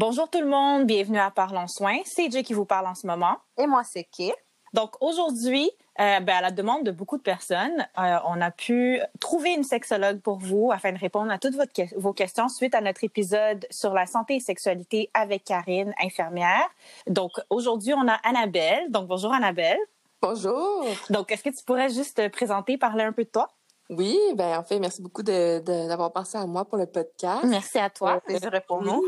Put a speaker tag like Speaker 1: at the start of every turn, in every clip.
Speaker 1: Bonjour tout le monde, bienvenue à Parlons Soins. C'est Jay qui vous parle en ce moment.
Speaker 2: Et moi, c'est Kay.
Speaker 1: Donc aujourd'hui, euh, ben, à la demande de beaucoup de personnes, euh, on a pu trouver une sexologue pour vous afin de répondre à toutes votre, vos questions suite à notre épisode sur la santé et sexualité avec Karine, infirmière. Donc aujourd'hui, on a Annabelle. Donc bonjour Annabelle.
Speaker 3: Bonjour.
Speaker 1: Donc est-ce que tu pourrais juste te présenter, parler un peu de toi?
Speaker 3: Oui, ben en fait, merci beaucoup d'avoir pensé à moi pour le podcast.
Speaker 1: Merci à toi.
Speaker 2: Euh, plaisir pour nous.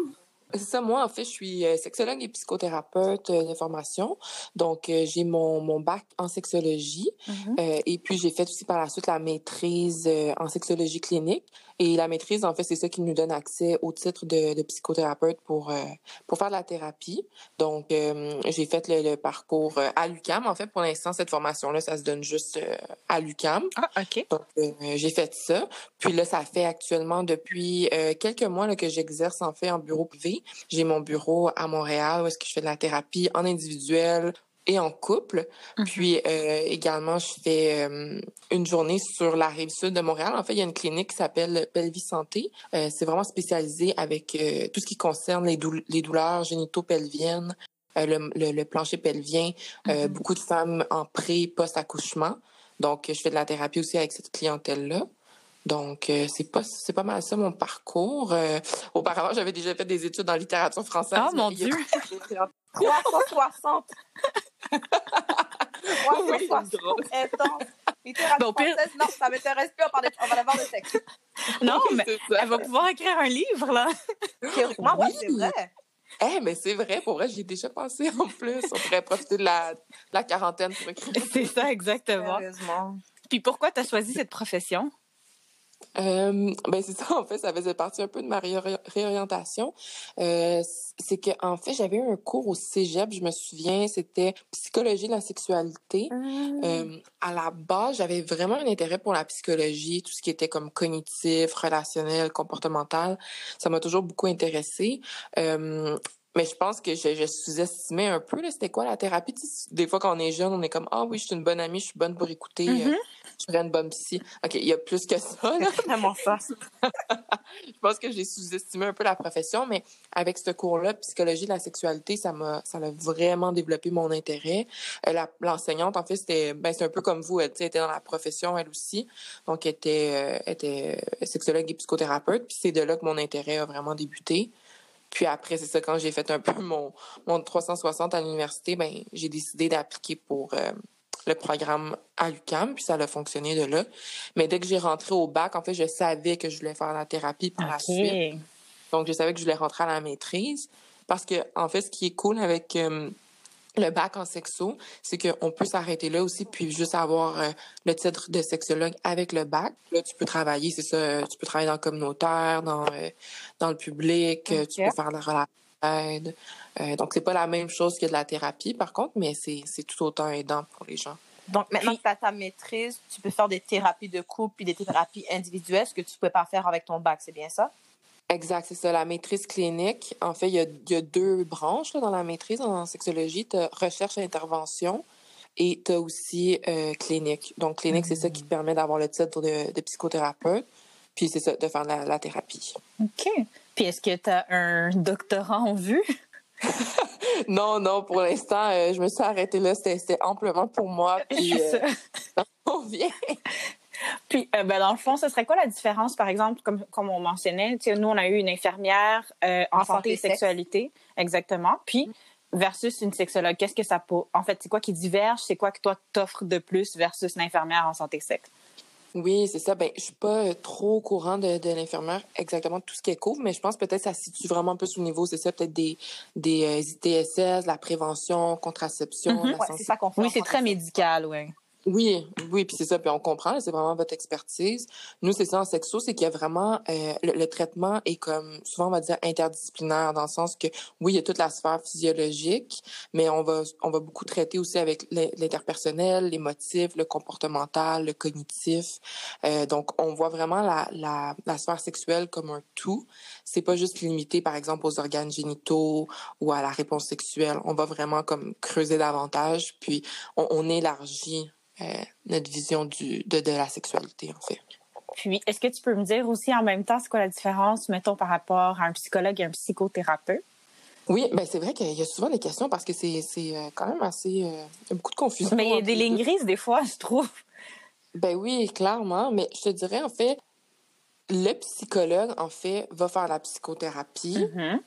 Speaker 3: C'est ça, moi, en fait, je suis euh, sexologue et psychothérapeute euh, de formation. Donc, euh, j'ai mon, mon bac en sexologie. Mm-hmm. et puis, j'ai fait aussi par la suite la maîtrise en sexologie clinique. Et la maîtrise, en fait, c'est ça qui nous donne accès au titre de, de psychothérapeute pour, pour faire de la thérapie. Donc, j'ai fait le, parcours à l'UCAM. En fait, pour l'instant, cette formation-là, ça se donne juste à l'UCAM.
Speaker 1: Ah, OK.
Speaker 3: Donc, j'ai fait ça. Puis là, ça fait actuellement depuis quelques mois là, que j'exerce, en fait, en bureau privé. J'ai mon bureau à Montréal où est-ce que je fais de la thérapie en individuel et en couple. Mhm. Puis euh, également, je fais euh, une journée sur la rive sud de Montréal. En fait, il y a une clinique qui s'appelle Pelvis Santé. Euh, c'est vraiment spécialisé avec tout ce qui concerne les, les douleurs génito-pelviennes, le, le, plancher pelvien, mhm. beaucoup de femmes en pré, post-accouchement. Donc, je fais de la thérapie aussi avec cette clientèle-là. Donc, euh, c'est pas c'est pas mal ça mon parcours. Euh, auparavant, j'avais déjà fait des études en littérature française.
Speaker 1: Oh mon Dieu!
Speaker 2: 360! 360! Intense! Littérature française, non, ça m'intéresse plus, on, on va l'avoir de sexe.
Speaker 1: Non, mais elle va pouvoir écrire un livre, là.
Speaker 2: Théoriquement, oui, c'est vrai.
Speaker 3: Eh, mais c'est vrai, pour vrai, j'y ai déjà pensé en plus. On pourrait profiter de la, de la quarantaine pour écrire.
Speaker 1: C'est ça, exactement.
Speaker 2: Sérieusement.
Speaker 1: Puis pourquoi tu as choisi cette profession?
Speaker 3: Euh, ben c'est ça en fait ça faisait partie un peu de ma réorientation euh, c'est que en fait j'avais eu un cours au cégep je me souviens c'était psychologie de la sexualité ah. euh, à la base j'avais vraiment un intérêt pour la psychologie tout ce qui était comme cognitif relationnel comportemental ça m'a toujours beaucoup intéressé euh, mais je pense que je, je sous-estimais un peu, c'était quoi la thérapie? des fois, quand on est jeune, on est comme, ah oui, je suis une bonne amie, je suis bonne pour écouter, mm-hmm. Je serais une bonne psy. OK, il y a plus que ça, là.
Speaker 2: vraiment ça.
Speaker 3: je pense que j'ai sous-estimé un peu la profession, mais avec ce cours-là, psychologie de la sexualité, ça m'a, ça a vraiment développé mon intérêt. Euh, l'enseignante, en fait, c'était, ben, c'est un peu comme vous, elle, était dans la profession, elle aussi. Donc, elle était, euh, était sexologue et psychothérapeute, puis c'est de là que mon intérêt a vraiment débuté. Puis après, c'est ça, quand j'ai fait un peu mon, mon 360 à l'université, ben, j'ai décidé d'appliquer pour euh, le programme à l'UQAM, puis ça a fonctionné de là. Mais dès que j'ai rentré au bac, en fait, je savais que je voulais faire la thérapie par la suite. Donc, je savais que je voulais rentrer à la maîtrise. Parce que, en fait, ce qui est cool avec euh, le bac en sexo, c'est qu'on peut s'arrêter là aussi, puis juste avoir euh, le titre de sexologue avec le bac. Là, tu peux travailler, c'est ça, tu peux travailler dans le communautaire, dans, euh, dans le public, euh, tu peux faire de la relation euh, donc, c'est pas la même chose que de la thérapie, par contre, mais c'est tout autant aidant pour les gens.
Speaker 2: Donc, maintenant que tu as ta maîtrise, tu peux faire des thérapies de couple puis des thérapies individuelles, ce que tu ne peux pas faire avec ton bac, c'est bien ça?
Speaker 3: Exact, c'est ça. La maîtrise clinique, en fait, il y a, y a deux branches là, dans la maîtrise en sexologie. Tu as recherche et intervention et tu as aussi euh, clinique. Donc, clinique, c'est ça qui te permet d'avoir le titre de, de, psychothérapeute. Puis, c'est ça, de faire la, la thérapie.
Speaker 1: OK. Puis, est-ce que tu as un doctorat en vue?
Speaker 3: non, non, pour l'instant, euh, je me suis arrêtée là. C'était amplement pour moi. Puis, euh, ça convient.
Speaker 1: Puis, euh, ben, dans le fond, ce serait quoi la différence, par exemple, comme, comme on mentionnait, nous, on a eu une infirmière euh, en, santé et sexualité, exactement, puis versus une sexologue. Qu'est-ce que ça peut... En fait, c'est quoi qui diverge? C'est quoi que toi, t'offres de plus versus l'infirmière en santé sexe?
Speaker 3: Oui, c'est ça. Ben, je suis pas trop au courant de, de l'infirmière exactement tout ce qu'elle couvre, mais je pense peut-être que ça se situe vraiment un peu sous le niveau, c'est ça, peut-être des, des euh, ITSS, la prévention, contraception.
Speaker 2: Mm-hmm. la c'est ça qu'on fait.
Speaker 1: Oui, c'est très médical, oui.
Speaker 3: Oui, oui, puis c'est ça, puis on comprend, c'est vraiment votre expertise. Nous, c'est ça en sexo, c'est qu'il y a vraiment euh, le, traitement est comme souvent on va dire interdisciplinaire dans le sens que oui, il y a toute la sphère physiologique, mais on va on va beaucoup traiter aussi avec l'interpersonnel, les motifs, le comportemental, le cognitif. Euh, donc on voit vraiment la, la, la sphère sexuelle comme un tout. C'est pas juste limité par exemple aux organes génitaux ou à la réponse sexuelle. On va vraiment comme creuser davantage, puis on, on élargit notre vision du, de, de la sexualité, en fait.
Speaker 1: Puis, est-ce que tu peux me dire aussi en même temps, c'est quoi la différence, mettons, par rapport à un psychologue et un psychothérapeute?
Speaker 3: Oui, ben c'est vrai qu'il y a souvent des questions parce que c'est euh, quand même assez. Euh, il y a beaucoup de confusion.
Speaker 1: Mais il y a des lignes grises des fois, je trouve.
Speaker 3: Ben oui, clairement. Mais je te dirais, en fait, le psychologue, en fait, va faire la psychothérapie.
Speaker 1: Mhm.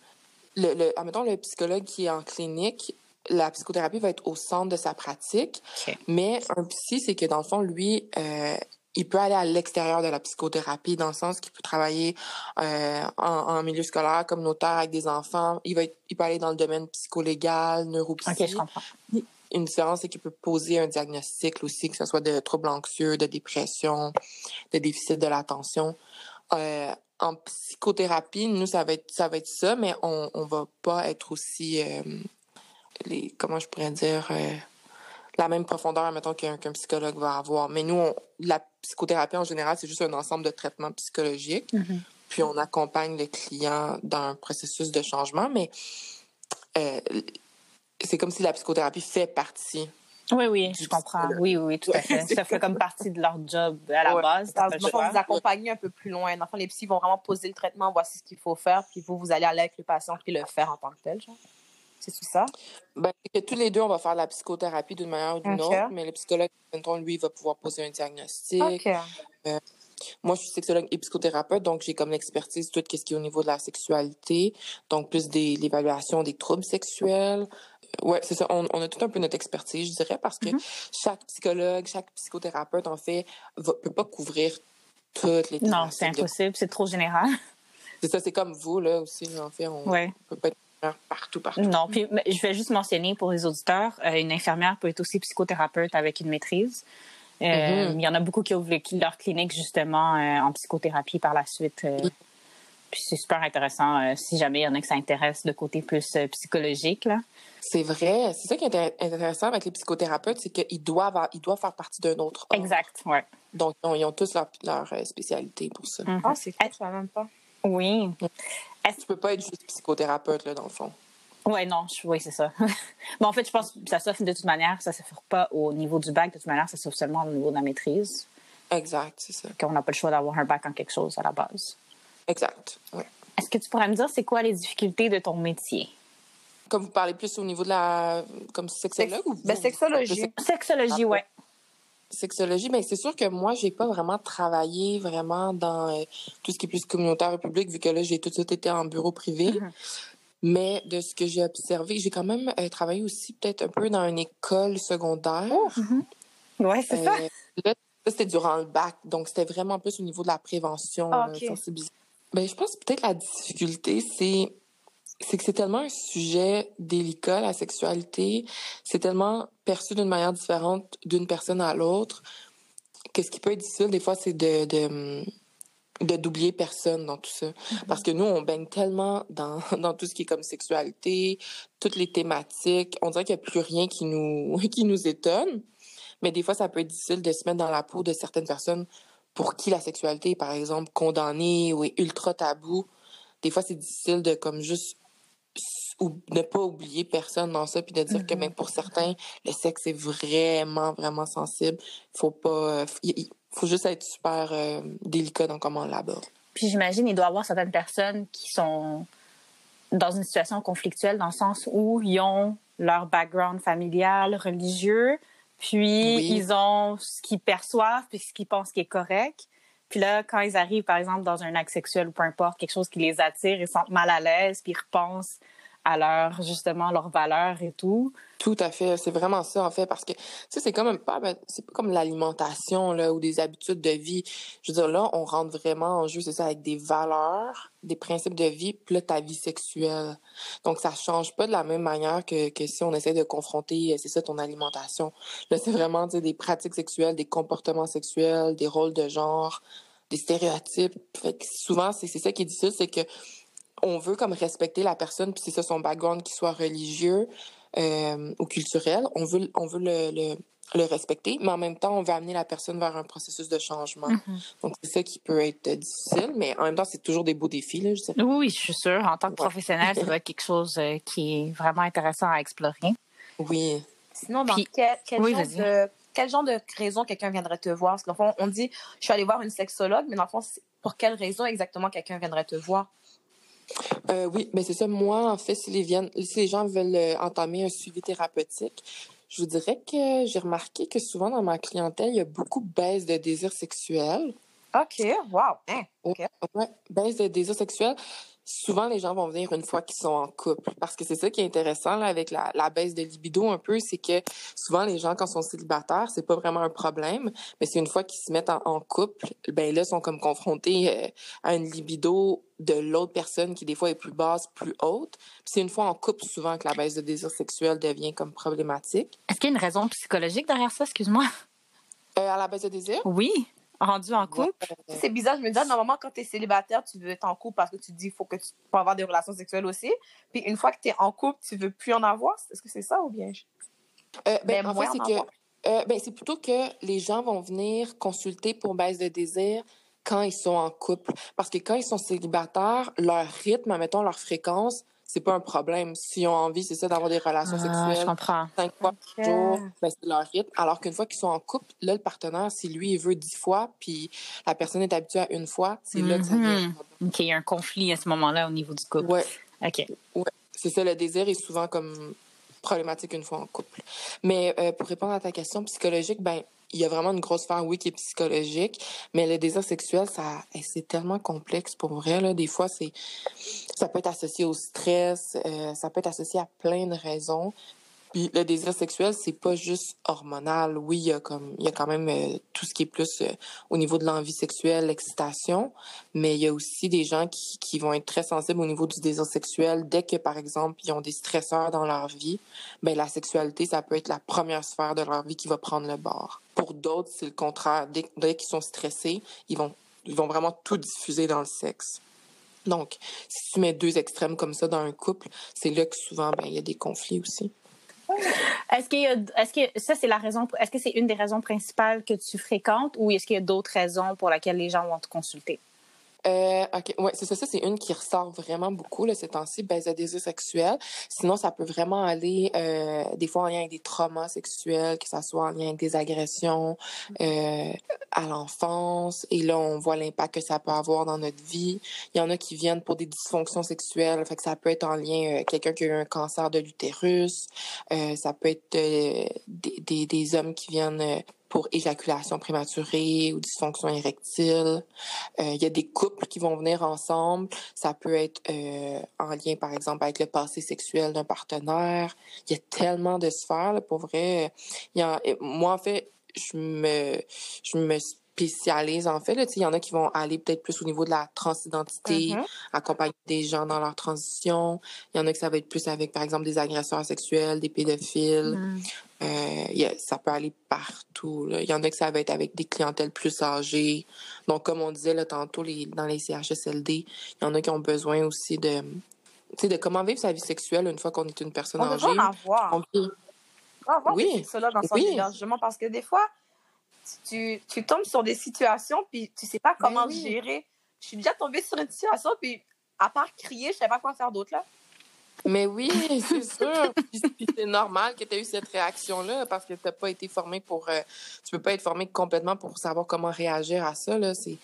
Speaker 3: Le, le, admettons, le psychologue qui est en clinique, la psychothérapie va être au centre de sa pratique. Mais un psy, c'est que dans le fond, lui, euh, il peut aller à l'extérieur de la psychothérapie, dans le sens qu'il peut travailler euh, en, en milieu scolaire, communautaire, avec des enfants. Il, va être- il peut aller dans le domaine psycholégal, neuropsy.
Speaker 1: OK, je comprends.
Speaker 3: Une différence, c'est qu'il peut poser un diagnostic aussi, que ce soit de troubles anxieux, de dépression, de déficit de l'attention. Euh, en psychothérapie, nous, ça va être ça, va être ça mais on on va pas être aussi, les, comment je pourrais dire, euh, la même profondeur, mettons, qu'un psychologue va avoir. Mais nous, on- la psychothérapie, en général, c'est juste un ensemble de traitements psychologiques.
Speaker 1: Mhm.
Speaker 3: Puis on accompagne le client dans un processus de changement, mais euh, c'est comme si la psychothérapie fait partie
Speaker 1: Oui, oui, je comprends. Oui, oui, tout à fait. Ça fait comme partie de leur job à la
Speaker 3: Ouais.
Speaker 1: base.
Speaker 2: Dans le fond, vous accompagnez un peu plus loin. Dans le fond, les psys vont vraiment poser le traitement, voici ce qu'il faut faire, puis vous, vous allez aller avec le patient puis le faire en tant que tel, genre. C'est tout ça?
Speaker 3: Ben, que tous les deux, on va faire la psychothérapie d'une manière ou d'une
Speaker 2: Ok.
Speaker 3: autre, mais le psychologue, lui, va pouvoir poser un diagnostic.
Speaker 2: OK.
Speaker 3: Moi, je suis sexologue et psychothérapeute, donc j'ai comme l'expertise tout ce qui est au niveau de la sexualité, donc plus des l'évaluation des troubles sexuels. Euh, Ouais, c'est ça. On, on a tout un peu notre expertise, je dirais, parce que
Speaker 1: Mhm.
Speaker 3: chaque psychologue, chaque psychothérapeute, en fait, va, peut pas couvrir toutes les
Speaker 1: Non, c'est
Speaker 3: de-
Speaker 1: impossible. C'est trop général.
Speaker 3: C'est ça, c'est comme vous, là, aussi, en fait. On
Speaker 1: Ouais.
Speaker 3: peut pas être partout, partout.
Speaker 1: Non, puis je vais juste mentionner pour les auditeurs, euh, une infirmière peut être aussi psychothérapeute avec une maîtrise. Euh,
Speaker 3: Mhm.
Speaker 1: Il y en a beaucoup qui ouvrent leur clinique justement euh, en psychothérapie par la suite. euh. puis c'est super intéressant euh, si jamais il y en a qui s'intéressent de côté plus euh, psychologique. Là.
Speaker 3: C'est vrai. C'est ça qui est intér- intéressant avec les psychothérapeutes, c'est qu'ils doivent, ils doivent faire partie d'un autre ordre.
Speaker 1: Exact, ouais.
Speaker 3: Donc, ils ont, ils ont tous leur, leur spécialité pour ça.
Speaker 1: Mhm.
Speaker 2: Ah, c'est cool, je savais même pas.
Speaker 1: Oui.
Speaker 3: Tu peux pas être juste psychothérapeute, là, dans le fond?
Speaker 1: Ouais, non, je- oui, c'est ça. Mais en fait, je pense que ça s'offre de toute manière, ça ne s'offre pas au niveau du bac, de toute manière, ça s'offre seulement au niveau de la maîtrise,
Speaker 3: Exact, c'est ça.
Speaker 1: qu'on n'a pas le choix d'avoir un bac en quelque chose à la base.
Speaker 3: Exact, ouais.
Speaker 1: Est-ce que tu pourrais me dire c'est quoi les difficultés de ton métier?
Speaker 3: Comme vous parlez plus au niveau de la... comme sexologue ou...
Speaker 2: Ben, sexologie.
Speaker 1: Sexologie,
Speaker 3: Ah,
Speaker 1: ouais.
Speaker 3: Sexologie, mais c'est sûr que moi, j'ai pas vraiment travaillé vraiment dans euh, tout ce qui est plus communautaire et public, vu que là, j'ai tout de suite été en bureau privé.
Speaker 1: Mhm.
Speaker 3: Mais de ce que j'ai observé, j'ai quand même euh, travaillé aussi peut-être un peu dans une école secondaire.
Speaker 1: Ouais, c'est ça.
Speaker 3: Euh, là, ça, c'était durant le bac, donc c'était vraiment plus au niveau de la prévention, sensibilisation. Ben, je pense que peut-être la difficulté, c'est c'est que c'est tellement un sujet délicat, la sexualité. C'est tellement perçu d'une manière différente d'une personne à l'autre que ce qui peut être difficile, des fois, c'est de, de, de d'oublier personne dans tout ça. Parce que nous, on baigne tellement dans, dans tout ce qui est comme sexualité, toutes les thématiques. On dirait qu'il n'y a plus rien qui nous, qui nous étonne. Mais des fois, ça peut être difficile de se mettre dans la peau de certaines personnes pour qui la sexualité est, par exemple, condamnée ou est ultra tabou. Des fois, c'est difficile de comme juste ou ne pas oublier personne dans ça puis de dire que
Speaker 1: Mhm.
Speaker 3: même pour certains le sexe est vraiment vraiment sensible faut pas euh, il il faut juste être super euh, délicat dans comment on l'aborde
Speaker 1: Puis j'imagine il doit y avoir certaines personnes qui sont dans une situation conflictuelle dans le sens où ils ont leur background familial, religieux, puis
Speaker 3: Oui.
Speaker 1: ils ont ce qu'ils perçoivent puis ce qu'ils pensent qui est correct. Puis là, quand ils arrivent, par exemple, dans un acte sexuel ou peu importe, quelque chose qui les attire, ils sentent mal à l'aise, puis ils repensent à leur, justement, leurs valeurs et tout.
Speaker 3: Tout à fait, c'est vraiment ça en fait parce que tu sais c'est comme pas ben, c'est pas comme l'alimentation là ou des habitudes de vie. Je veux dire là, on rentre vraiment en jeu c'est ça avec des valeurs, des principes de vie, là ta vie sexuelle. Donc ça change pas de la même manière que que si on essaie de confronter euh, c'est ça ton alimentation. Là c'est vraiment des pratiques sexuelles, des comportements sexuels, des rôles de genre, des stéréotypes. Fait que souvent c'est c'est ça qui est difficile, c'est que on veut comme respecter la personne puis c'est ça son background qui soit religieux euh, ou culturel, on veut, on veut le, le, le respecter, mais en même temps, on veut amener la personne vers un processus de changement. Donc, c'est ça qui peut être difficile, mais en même temps, c'est toujours des beaux défis, là, je dirais.
Speaker 1: Oui, oui, je suis sûre. En tant que
Speaker 3: Ouais.
Speaker 1: professionnel, ça doit être quelque chose euh, qui est vraiment intéressant à explorer.
Speaker 3: Oui.
Speaker 2: Sinon, dans
Speaker 1: Puis-
Speaker 2: quel, quel
Speaker 1: Oui,
Speaker 2: genre
Speaker 1: vas-y.
Speaker 2: de, quel genre de raison quelqu'un viendrait te voir? Parce que dans le fond, on dit, je suis allée voir une sexologue, mais dans le fond, c'est- pour quelle raison exactement quelqu'un viendrait te voir?
Speaker 3: Euh, oui, mais c'est ça. Moi, en fait, si les, viennent, si les gens veulent euh, entamer un suivi thérapeutique, je vous dirais que j'ai remarqué que souvent dans ma clientèle, il y a beaucoup de baisse de désir sexuel.
Speaker 2: OK, wow. Hein, OK.
Speaker 3: Ouais, baisse de désir sexuel. Souvent, les gens vont venir une fois qu'ils sont en couple. Parce que c'est ça qui est intéressant là, avec la, la baisse de libido un peu, c'est que souvent, les gens, quand ils sont célibataires, c'est pas vraiment un problème. Mais c'est une fois qu'ils se mettent en, en couple, ben là, ils sont comme confrontés euh, à une libido de l'autre personne qui, des fois, est plus basse, plus haute. C'est une fois en couple, souvent, que la baisse de désir sexuel devient comme problématique.
Speaker 1: Est-ce qu'il y a une raison psychologique derrière ça, excuse-moi?
Speaker 3: Euh, à la baisse de désir?
Speaker 1: Oui, rendu en couple.
Speaker 3: Ouais.
Speaker 2: C'est bizarre, je me dis, normalement, quand tu es célibataire, tu veux être en couple parce que tu te dis qu'il faut que tu peux avoir des relations sexuelles aussi. Puis une fois que tu es en couple, tu veux plus en avoir. Est-ce que c'est ça ou bien?
Speaker 3: Euh, ben,
Speaker 2: Ben,
Speaker 3: en fait, c'est que euh, ben, c'est plutôt que les gens vont venir consulter pour baisse de désir quand ils sont en couple. Parce que quand ils sont célibataires, leur rythme, mettons leur fréquence, c'est pas un problème. S'ils ont envie, c'est ça, d'avoir des relations
Speaker 1: Ah, je
Speaker 3: sexuelles
Speaker 1: comprends.
Speaker 3: cinq fois par jour, ben, c'est leur rythme. Alors qu'une fois qu'ils sont en couple, là, le partenaire, si lui, il veut dix fois, puis la personne est habituée à une fois, c'est là que ça
Speaker 1: Mhm.
Speaker 3: problème.
Speaker 1: OK, il y a un conflit à ce moment-là au niveau du couple.
Speaker 3: Ouais.
Speaker 1: OK.
Speaker 3: C'est ça, le désir est souvent comme problématique une fois en couple. Mais euh, pour répondre à ta question psychologique, ben il y a vraiment une grosse sphère, oui, qui est psychologique, mais le désir sexuel, ça, eh, c'est tellement complexe pour vrai. Là. Des fois, c'est, ça peut être associé au stress, euh, ça peut être associé à plein de raisons. Le désir sexuel, c'est pas juste hormonal. Oui, il y a comme, il y a quand même euh, tout ce qui est plus euh, au niveau de l'envie sexuelle, l'excitation, mais il y a aussi des gens qui, qui vont être très sensibles au niveau du désir sexuel dès que, par exemple, ils ont des stresseurs dans leur vie. Ben la sexualité, ça peut être la première sphère de leur vie qui va prendre le bord. Pour d'autres, c'est le contraire. Dès, dès qu'ils sont stressés, ils vont, ils vont vraiment tout diffuser dans le sexe. Donc, si tu mets deux extrêmes comme ça dans un couple, c'est là que souvent, ben, il y a des conflits aussi.
Speaker 1: Est-ce qu'il est-ce que ça c'est la raison, est-ce que c'est une des raisons principales que tu fréquentes ou est-ce qu'il y a d'autres raisons pour lesquelles les gens vont te consulter?
Speaker 3: Euh, ok, ouais, c'est ça, c'est une qui ressort vraiment beaucoup là ces temps-ci, baisse de désir sexuel. Sinon, ça peut vraiment aller euh, des fois en lien avec des traumas sexuels, que ça soit en lien avec des agressions euh, à l'enfance. Et là, on voit l'impact que ça peut avoir dans notre vie. Il y en a qui viennent pour des dysfonctions sexuelles, fait que ça peut être en lien quelqu'un qui a eu un cancer de l'utérus. Ça peut être des, des, hommes qui viennent pour éjaculation prématurée ou dysfonction érectile. Euh, Il y a des couples qui vont venir ensemble. Ça peut être euh, en lien, par exemple, avec le passé sexuel d'un partenaire. Il y a tellement de sphères, là, pour vrai. Y a, moi, en fait, je me, je me spécialise, en fait. Là, il y en a qui vont aller peut-être plus au niveau de la transidentité,
Speaker 2: Mhm.
Speaker 3: accompagner des gens dans leur transition. Il y en a qui ça va être plus avec, par exemple, des agresseurs sexuels, des pédophiles. Euh, il y a- ça peut aller partout. Il y en a que ça va être avec des clientèles plus âgées. Donc, comme on disait là, tantôt, les, dans les CHSLD, il y en a qui ont besoin aussi de, de comment vivre sa vie sexuelle une fois qu'on est une personne
Speaker 2: On
Speaker 3: âgée.
Speaker 2: en avoir.
Speaker 3: On
Speaker 2: va avoir
Speaker 3: Oui.
Speaker 2: des sexologues dans son
Speaker 3: Oui.
Speaker 2: justement, parce que des fois, tu, tu tombes sur des situations, puis tu sais pas comment
Speaker 3: Ben oui.
Speaker 2: gérer. Je suis déjà tombée sur une situation, puis à part crier, je savais pas quoi faire d'autre, là.
Speaker 3: Mais oui, c'est sûr. Puis, c'est normal que tu aies eu cette réaction-là parce que tu n'as pas été formé pour. euh, tu peux pas être formé complètement pour savoir comment réagir à ça. Là. C'est,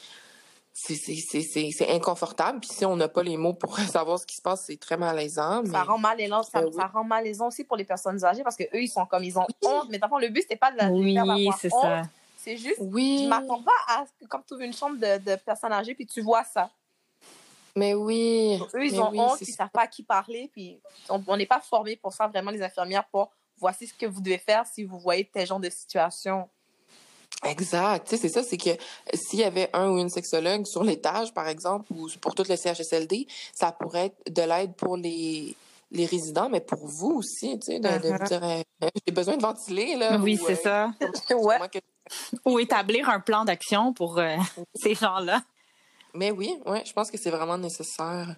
Speaker 3: c'est, c'est, c'est, c'est, c'est inconfortable. Puis si on n'a pas les mots pour savoir ce qui se passe, c'est très malaisant. Mais...
Speaker 2: Ça rend malaisant, ça,
Speaker 3: oui.
Speaker 2: ça rend malaisant aussi pour les personnes âgées, parce que eux ils sont comme, ils ont honte. Mais d'abord, le but, c'était pas de la
Speaker 1: Oui,
Speaker 2: faire avoir
Speaker 1: c'est
Speaker 2: honte,
Speaker 1: ça.
Speaker 2: C'est juste,
Speaker 3: Oui,
Speaker 2: je m'attends pas à ce que quand tu ouvres une chambre de, de personnes âgées, puis tu vois ça.
Speaker 3: Mais oui.
Speaker 2: Eux, ils ont
Speaker 3: oui,
Speaker 2: honte, ils
Speaker 3: ça.
Speaker 2: savent pas à qui parler, puis on n'est pas formés pour ça, vraiment, les infirmières, pour voici ce que vous devez faire si vous voyez tel genre de situation.
Speaker 3: Exact. Tu sais, c'est ça, c'est que s'il y avait un ou une sexologue sur l'étage, par exemple, ou pour tout le CHSLD, ça pourrait être de l'aide pour les les résidents, mais pour vous aussi, tu sais, de, de vous dire, euh, j'ai besoin de ventiler, là.
Speaker 1: Oui,
Speaker 3: ou,
Speaker 1: c'est
Speaker 3: euh,
Speaker 1: ça.
Speaker 2: ouais.
Speaker 3: comment que-
Speaker 1: Ou établir un plan d'action pour euh, ces gens-là.
Speaker 3: Mais oui, ouais, je pense que c'est vraiment nécessaire.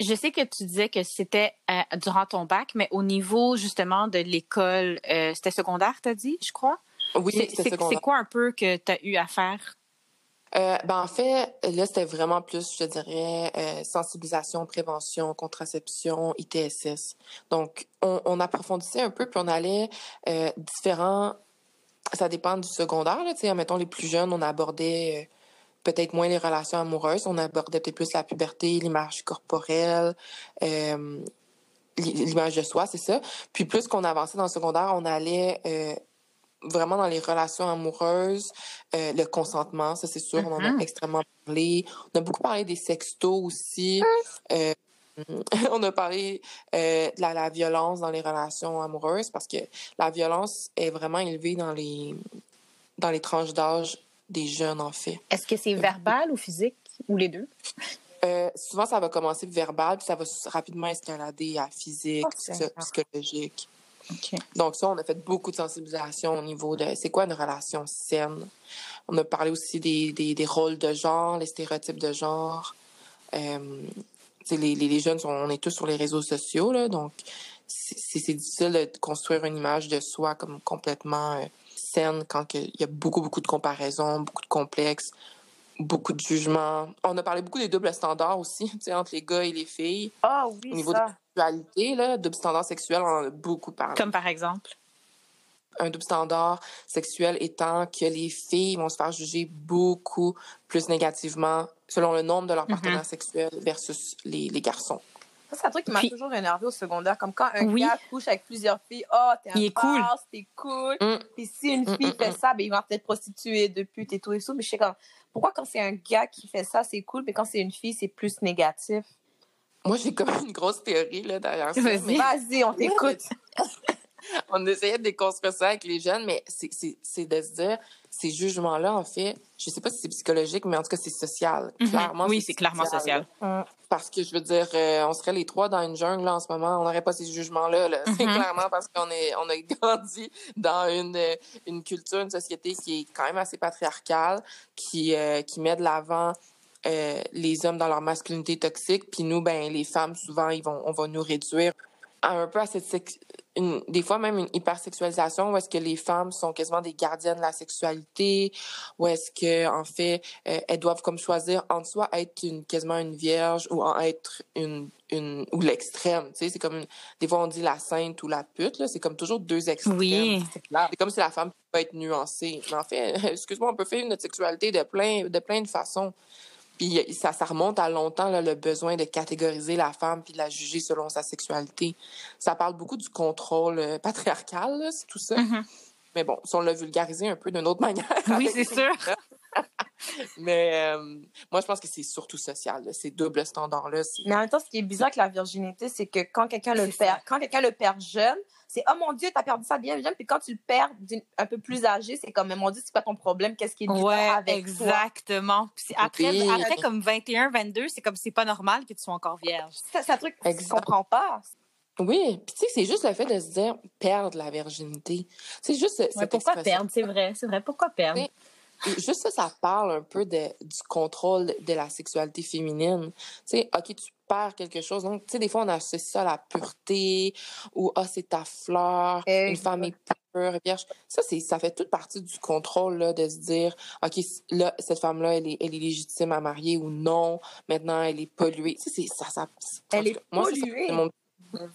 Speaker 1: Je sais que tu disais que c'était euh, durant ton bac, mais au niveau justement de l'école, euh, c'était secondaire, t'as dit, je crois?
Speaker 3: Oui,
Speaker 1: C'est-
Speaker 3: c'était secondaire.
Speaker 1: c'est quoi un peu que tu as eu à faire?
Speaker 3: Euh, ben en fait, là, c'était vraiment plus, je dirais, sensibilisation, prévention, contraception, ITSS. Donc, on, on approfondissait un peu, puis on allait différents... Ça dépend du secondaire, là, tu sais, mettons les plus jeunes, on abordait peut-être moins les relations amoureuses. On abordait peut-être plus la puberté, l'image corporelle, euh, l'image de soi, c'est ça. Puis plus qu'on avançait dans le secondaire, on allait euh, vraiment dans les relations amoureuses, euh, le consentement, ça c'est sûr, on en a mm-hmm. extrêmement parlé. On a beaucoup parlé des sextos aussi. Euh, on a parlé de la, violence dans les relations amoureuses parce que la violence est vraiment élevée dans les, dans les tranches d'âge des jeunes, en fait.
Speaker 1: Est-ce que c'est verbal ou physique ou les deux?
Speaker 3: souvent, ça va commencer verbal, puis ça va rapidement escalader à physique, psychologique. Donc ça, on a fait beaucoup de sensibilisation au niveau de c'est quoi une relation saine? On a parlé aussi des, des, rôles de genre, les stéréotypes de genre. Euh, les, les, jeunes, on est tous sur les réseaux sociaux, là, donc c'est difficile de construire une image de soi comme complètement euh, saine quand il y a beaucoup, beaucoup de comparaisons, beaucoup de complexes, beaucoup de jugements. On a parlé beaucoup des doubles standards aussi, entre les gars et les filles.
Speaker 2: Ah oui,
Speaker 3: au niveau
Speaker 2: ça
Speaker 3: sexualité, là, double standard sexuel, on en a beaucoup parlé.
Speaker 1: Comme par exemple?
Speaker 3: Un double standard sexuel étant que les filles vont se faire juger beaucoup plus négativement selon le nombre de leurs mm-hmm. partenaires sexuels versus les, les garçons.
Speaker 2: Ça, c'est un truc qui m'a toujours énervé au secondaire. Comme quand un gars couche avec plusieurs filles, oh, t'es un il est cool. t'es cool. Mm. Puis si une mm, fille mm, fait ça, ben, il va peut-être prostituer de pute et tout et tout. Mais je sais comme, pourquoi quand c'est un gars qui fait ça, c'est cool, mais quand c'est une fille, c'est plus négatif?
Speaker 3: Moi, j'ai comme une grosse théorie là, derrière ça.
Speaker 2: Vas-y, on t'écoute.
Speaker 3: on essayait de déconstruire ça avec les jeunes, mais c'est de se dire, ces jugements-là, en fait, je sais pas si c'est psychologique, mais en tout cas, c'est social.
Speaker 1: Mhm. Clairement, oui, c'est clairement social.
Speaker 3: Parce que, je veux dire, euh, on serait les trois dans une jungle là, en ce moment, on n'aurait pas ces jugements-là. Là. C'est mhm. clairement parce qu'on est, on a grandi dans une, une culture, une société qui est quand même assez patriarcale, qui, euh, qui met de l'avant euh, les hommes dans leur masculinité toxique, puis nous, ben les femmes, souvent, ils vont, on va nous réduire un peu à cette une, des fois même une hypersexualisation où est-ce que les femmes sont quasiment des gardiennes de la sexualité où est-ce que en fait euh, elles doivent comme choisir entre soit être une quasiment une vierge ou en être une une ou l'extrême tu sais c'est comme une, des fois on dit la sainte ou la pute là c'est comme toujours deux extrêmes
Speaker 1: oui.
Speaker 3: c'est comme si la femme peut être nuancée. Mais en fait excuse-moi on peut faire notre sexualité de plein de plein de façons puis ça, ça remonte à longtemps, là, le besoin de catégoriser la femme puis de la juger selon sa sexualité. Ça parle beaucoup du contrôle euh, patriarcal, c'est tout ça. Mm-hmm. Mais bon, si on l'a vulgarisé un peu d'une autre manière.
Speaker 1: Oui, c'est sûr.
Speaker 3: Mais euh, moi, je pense que c'est surtout social, ces doubles standards-là.
Speaker 2: Mais en même temps, ce qui est bizarre avec la virginité, c'est que quand quelqu'un le perd, quand quelqu'un le perd jeune, c'est oh mon Dieu, t'as perdu ça bien jeune. Puis quand tu le perds un peu plus âgé, c'est comme mon Dieu, c'est pas ton problème, qu'est-ce qui est bizarre ouais, avec
Speaker 1: exactement. Puis après, après, comme 21, 22, c'est comme c'est pas normal que tu sois encore vierge.
Speaker 2: C'est un truc que tu comprends pas.
Speaker 3: Oui, puis tu sais, c'est juste le fait de se dire perdre la virginité. C'est juste
Speaker 1: ouais, Pourquoi perdre, c'est vrai, c'est vrai. Pourquoi perdre?
Speaker 3: Juste ça, ça parle un peu de, du contrôle de la sexualité féminine. Tu sais, OK, tu perds quelque chose. Donc, tu sais, des fois, on associe ça à la pureté ou, ah, c'est ta fleur, une femme est pure, vierge. Ça, c'est, ça fait toute partie du contrôle, là, de se dire, OK, là, cette femme-là, elle est, elle est légitime à marier ou non. Maintenant, elle est polluée. Tu sais, ça, ça,
Speaker 2: Elle est polluée? Moi,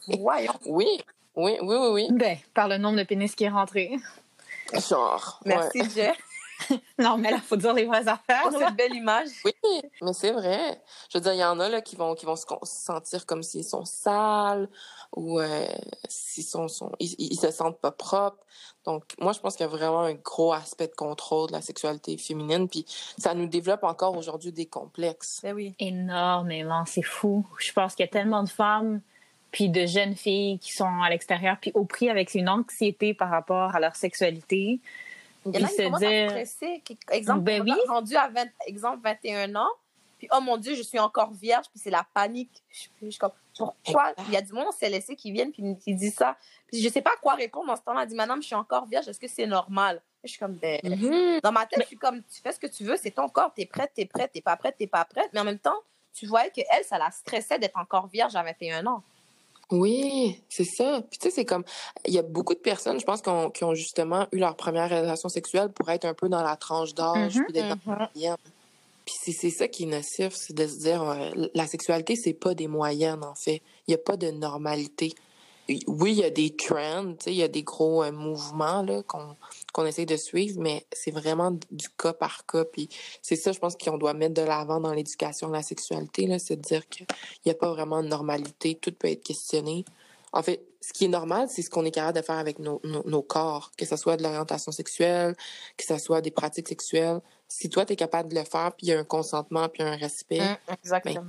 Speaker 3: Voyons. Oui, oui, oui, oui, oui.
Speaker 1: Ben, par le nombre de pénis qui est rentré.
Speaker 3: Genre.
Speaker 2: Merci, Jeff.
Speaker 1: non, mais là, il faut dire les vraies affaires.
Speaker 2: C'est une belle image.
Speaker 3: Oui, mais c'est vrai. Je veux dire, il y en a là, qui vont, qui vont se sentir comme s'ils sont sales ou euh, s'ils sont, sont ils, se sentent pas propres. Donc, moi, je pense qu'il y a vraiment un gros aspect de contrôle de la sexualité féminine. Puis, ça nous développe encore aujourd'hui des complexes.
Speaker 2: Ben oui.
Speaker 1: Énormément. C'est fou. Je pense qu'il y a tellement de femmes puis de jeunes filles qui sont à l'extérieur, puis au prix avec une anxiété par rapport à leur sexualité.
Speaker 2: Il y en a qui commencent à stresser. Exemple, ben oui. rendu à 20, exemple 21 ans, puis oh mon Dieu, je suis encore vierge, puis c'est la panique. Je, je, pourquoi? Il y a du monde, on s'est laissé qui viennent, puis ils disent ça. Puis je sais pas quoi répondre dans ce temps-là. Elle dit, madame, je suis encore vierge, est-ce que c'est normal? Je suis comme, ben, mm-hmm. dans ma tête, je suis comme, tu fais ce que tu veux, c'est ton corps, t'es prête, t'es prête, t'es pas prête, t'es pas prête. Mais en même temps, tu voyais que elle, ça la stressait d'être encore vierge à 21 ans.
Speaker 3: Oui, c'est ça. Puis tu sais, c'est comme, il y a beaucoup de personnes, je pense, qui ont, qui ont justement eu leur première relation sexuelle pour être un peu dans la tranche d'âge, mm-hmm, puis d'être mm-hmm. Puis c'est ça qui est nocif, c'est de se dire, la sexualité, c'est pas des moyennes, en fait. Il y a pas de normalité. Oui, il y a des trends, il y a des gros euh, mouvements là, qu'on qu'on essaie de suivre, mais c'est vraiment du cas par cas. Puis c'est ça, je pense qu'on doit mettre de l'avant dans l'éducation de la sexualité, c'est de dire qu'il n'y a pas vraiment de normalité, tout peut être questionné. En fait, ce qui est normal, c'est ce qu'on est capable de faire avec nos, nos, corps, que ce soit de l'orientation sexuelle, que ce soit des pratiques sexuelles. Si toi, tu es capable de le faire, puis il y a un consentement, puis un respect. Hum,
Speaker 2: ben,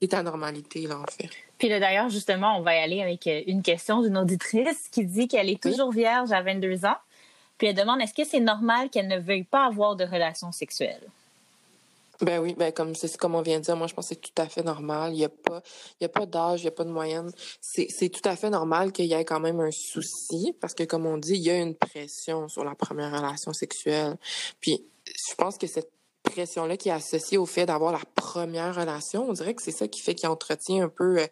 Speaker 3: c'est ta normalité, là, en fait.
Speaker 1: Puis là, d'ailleurs, justement, on va y aller avec euh, une question d'une auditrice qui dit qu'elle est toujours vierge à 22 ans. Puis elle demande est-ce que c'est normal qu'elle ne veuille pas avoir de relations sexuelles?
Speaker 3: Ben oui, ben comme c'est comme on vient de dire, moi je pense que c'est tout à fait normal. Il n'y a pas, il y a pas d'âge, il n'y a pas de moyenne. C'est, c'est tout à fait normal qu'il y ait quand même un souci parce que comme on dit, il y a une pression sur la première relation sexuelle. Puis je pense que cette pression-là qui est associée au fait d'avoir la première relation, on dirait que c'est ça qui fait qu'il entretient un peu euh,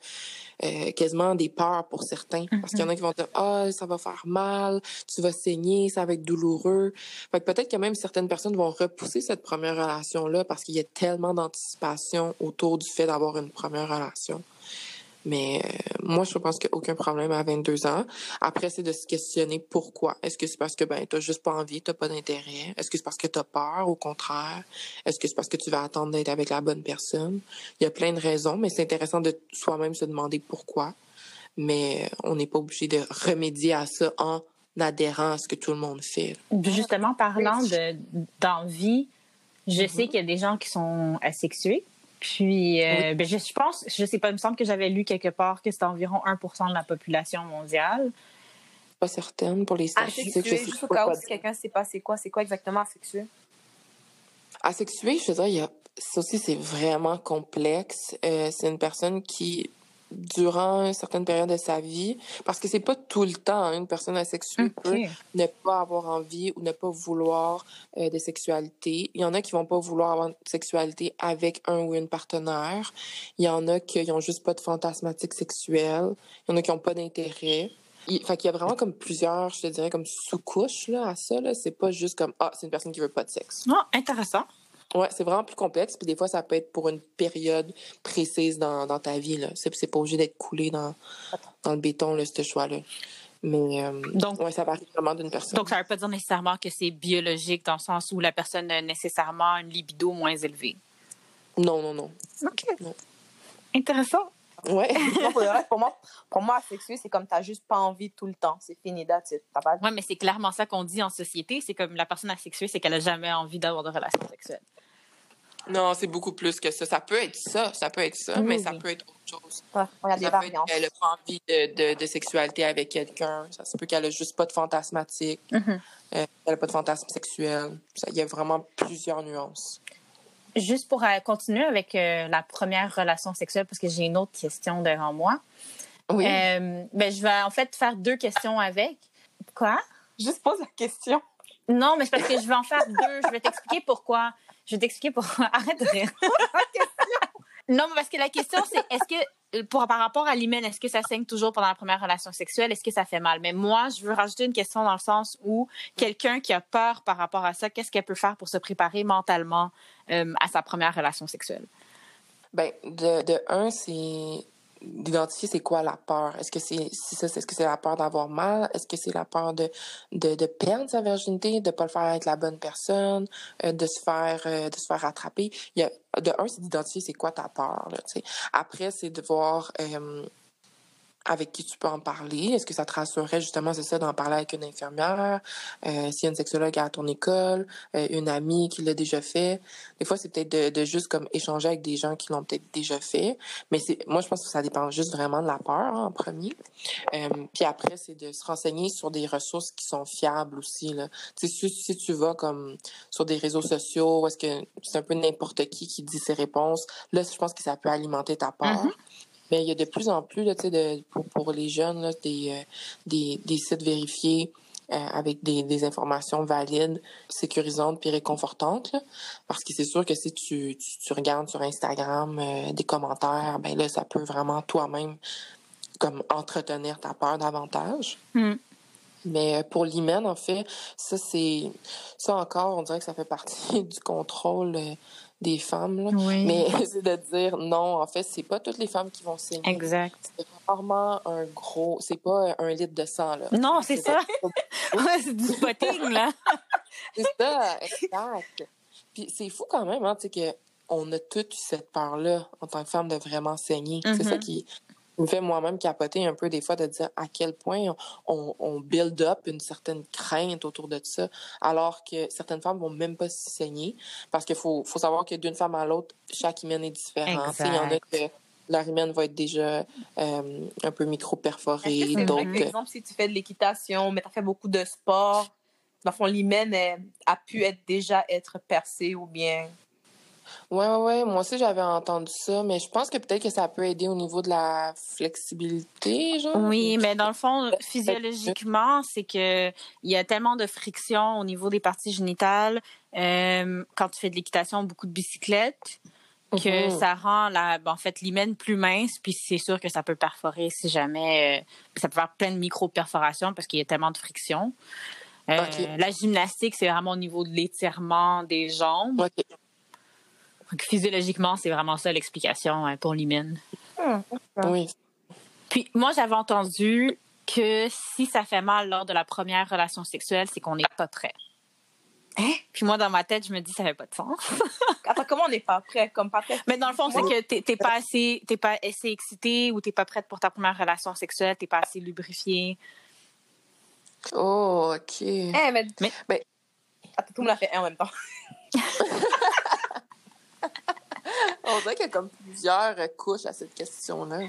Speaker 3: euh, quasiment des peurs pour certains. Parce qu'il y en a mm-hmm. qui vont dire Ah, ça va faire mal, tu vas saigner, ça va être douloureux. Fait que peut-être que même certaines personnes vont repousser cette première relation-là parce qu'il y a tellement d'anticipation autour du fait d'avoir une première relation. Mais euh, moi, je pense qu'il n'y a aucun problème à 22 ans. Après, c'est de se questionner pourquoi. Est-ce que c'est parce que ben, tu n'as juste pas envie, tu n'as pas d'intérêt? Est-ce que c'est parce que tu as peur, au contraire? Est-ce que c'est parce que tu vas attendre d'être avec la bonne personne? Il y a plein de raisons, mais c'est intéressant de soi-même se demander pourquoi. Mais on n'est pas obligé de remédier à ça en adhérant à ce que tout le monde fait.
Speaker 1: Justement, parlant d'envie, je mm-hmm. sais qu'il y a des gens qui sont asexués puis, euh, ben, je, pense, je sais pas, il me semble que j'avais lu quelque part que c'était environ 1% de la population mondiale.
Speaker 3: Pas certaine pour les
Speaker 2: statistiques. Asexué, juste au cas où si quelqu'un ne sait pas c'est quoi, c'est quoi exactement asexué?
Speaker 3: Asexué, je veux dire, il y a, ça aussi, c'est vraiment complexe. Euh, c'est une personne qui durant une certaine période de sa vie, parce que c'est pas tout le temps hein, une personne asexuée peut ne pas avoir envie ou ne pas vouloir euh, de sexualité. Il y en a qui vont pas vouloir avoir de sexualité avec un ou une partenaire. Il y en a qui ont juste pas de fantasmatique sexuelle. Il y en a qui ont pas d'intérêt. Il, fait qu'il y a vraiment comme plusieurs, je te dirais, comme sous-couches là, à ça. Là. C'est pas juste comme Ah, c'est une personne qui veut pas de sexe.
Speaker 1: Ah, intéressant.
Speaker 3: Ouais, c'est vraiment plus complexe. Puis des fois, ça peut être pour une période précise dans, dans ta vie. Là. C'est, c'est pas obligé d'être coulé dans, dans le béton, là, ce choix-là. Mais euh, donc, ouais, ça varie vraiment d'une personne.
Speaker 1: Donc, ça veut pas dire nécessairement que c'est biologique dans le sens où la personne a nécessairement une libido moins élevée.
Speaker 3: Non, non, non.
Speaker 1: OK. Intéressant.
Speaker 3: Ouais.
Speaker 2: pour moi, pour moi, sexué, c'est comme t'as juste pas envie tout le temps. C'est fini, that's.
Speaker 1: Ouais, mais c'est clairement ça qu'on dit en société. C'est comme la personne asexuée, c'est qu'elle a jamais envie d'avoir de relations sexuelles.
Speaker 3: Non, c'est beaucoup plus que ça. Ça peut être ça, ça peut être ça, mais ça peut être autre chose. ça peut être qu'elle n'a pas envie de, de, sexualité avec quelqu'un. Ça se peut qu'elle n'a juste pas de fantasmatique. Mm-hmm. Euh, elle n'a pas de fantasme sexuel. Il y a vraiment plusieurs nuances.
Speaker 1: Juste pour euh, continuer avec euh, la première relation sexuelle, parce que j'ai une autre question devant moi. Oui. ben, je vais en fait faire deux questions avec. Quoi?
Speaker 2: Juste pose la question.
Speaker 1: Non, mais c'est parce que je vais en faire deux. Je vais t'expliquer pourquoi. Je vais t'expliquer pourquoi. Arrête de rire. non, mais parce que la question, c'est est-ce que, pour, par rapport à l'hymen, est-ce que ça saigne toujours pendant la première relation sexuelle? Est-ce que ça fait mal? Mais moi, je veux rajouter une question dans le sens où quelqu'un qui a peur par rapport à ça, qu'est-ce qu'elle peut faire pour se préparer mentalement euh, à sa première relation sexuelle?
Speaker 3: Ben, de, de un, c'est d'identifier c'est quoi la peur. Est-ce que c'est ça, est-ce que c'est la peur d'avoir mal? Est-ce que c'est la peur de, de, de, perdre sa virginité, de pas le faire avec la bonne personne, euh, de se faire euh, de se faire rattraper? Il y a, de un, c'est d'identifier c'est quoi ta peur. Après, c'est de voir euh, avec qui tu peux en parler? Est-ce que ça te rassurerait justement, c'est ça, d'en parler avec une infirmière, euh, s'il y a une sexologue à ton école, euh, une amie qui l'a déjà fait? Des fois, c'est peut-être de, de, juste comme échanger avec des gens qui l'ont peut-être déjà fait. Mais c'est, moi, je pense que ça dépend juste vraiment de la peur hein, en premier. Euh, puis après, c'est de se renseigner sur des ressources qui sont fiables aussi. Là. Si, si tu vas comme sur des réseaux sociaux, est-ce que c'est un peu n'importe qui qui dit ses réponses, là, je pense que ça peut alimenter ta peur. Mm-hmm. Mais il y a de plus en plus, là, de, pour, pour les jeunes, là, des, euh, des, des, sites vérifiés euh, avec des, des, informations valides, sécurisantes puis réconfortantes. Là, parce que c'est sûr que si tu, tu, regardes sur Instagram euh, des commentaires, ben là, ça peut vraiment toi-même comme entretenir ta peur davantage. Mm. Mais pour l'hymen, en fait, ça c'est ça encore, on dirait que ça fait partie du contrôle des femmes. Là. Mais c'est de dire non, en fait, c'est pas toutes les femmes qui vont saigner.
Speaker 1: Exact.
Speaker 3: C'est rarement un gros. C'est pas un litre de sang. Là.
Speaker 1: Non, c'est ça. c'est du spotting, là.
Speaker 3: c'est ça, exact. Puis c'est fou quand même, hein, tu sais, qu'on a toute cette part-là en tant que femme de vraiment saigner. C'est ça mm-hmm. qui me fait moi-même capoter un peu des fois de dire à quel point on, on, build up une certaine crainte autour de ça, alors que certaines femmes vont même pas se saigner, parce qu'il faut, faut savoir que d'une femme à l'autre, chaque hymen est différent. Il y en a que leur hymen va être déjà euh, un peu micro-perforé.
Speaker 2: Donc, par exemple, si tu fais de l'équitation, mais tu as fait beaucoup de sport, dans le fond, l'hymen a pu être déjà être percé ou bien
Speaker 3: Ouais, ouais, moi aussi j'avais entendu ça, mais je pense que peut-être que ça peut aider au niveau de la flexibilité, genre.
Speaker 1: Oui, mais dans le fond, physiologiquement, c'est que il y a tellement de friction au niveau des parties génitales euh, quand tu fais de l'équitation, beaucoup de bicyclettes que mhm. ça rend la ben, en fait l'hymen plus mince puis c'est sûr que ça peut perforer si jamais euh, ça peut faire plein de micro perforations parce qu'il y a tellement de friction. Euh, la gymnastique, c'est vraiment au niveau de l'étirement des jambes physiologiquement, c'est vraiment ça l'explication hein, pour l'hymen.
Speaker 3: Ah, oui.
Speaker 1: Puis moi, j'avais entendu que si ça fait mal lors de la première relation sexuelle, c'est qu'on n'est pas prêt. Hein? Puis moi, dans ma tête, je me dis, ça fait pas de sens.
Speaker 2: Attends, comment on n'est pas prêt? Comme pas prêt?
Speaker 1: Mais dans le fond, c'est que t'es pas assez, t'es pas assez excité ou t'es pas prête pour ta première relation sexuelle, t'es pas assez lubrifié.
Speaker 3: Oh, OK.
Speaker 2: Eh, mais... mais... Attends, tout le monde a fait un en même temps.
Speaker 3: On dirait qu'il y a comme plusieurs couches à cette question-là.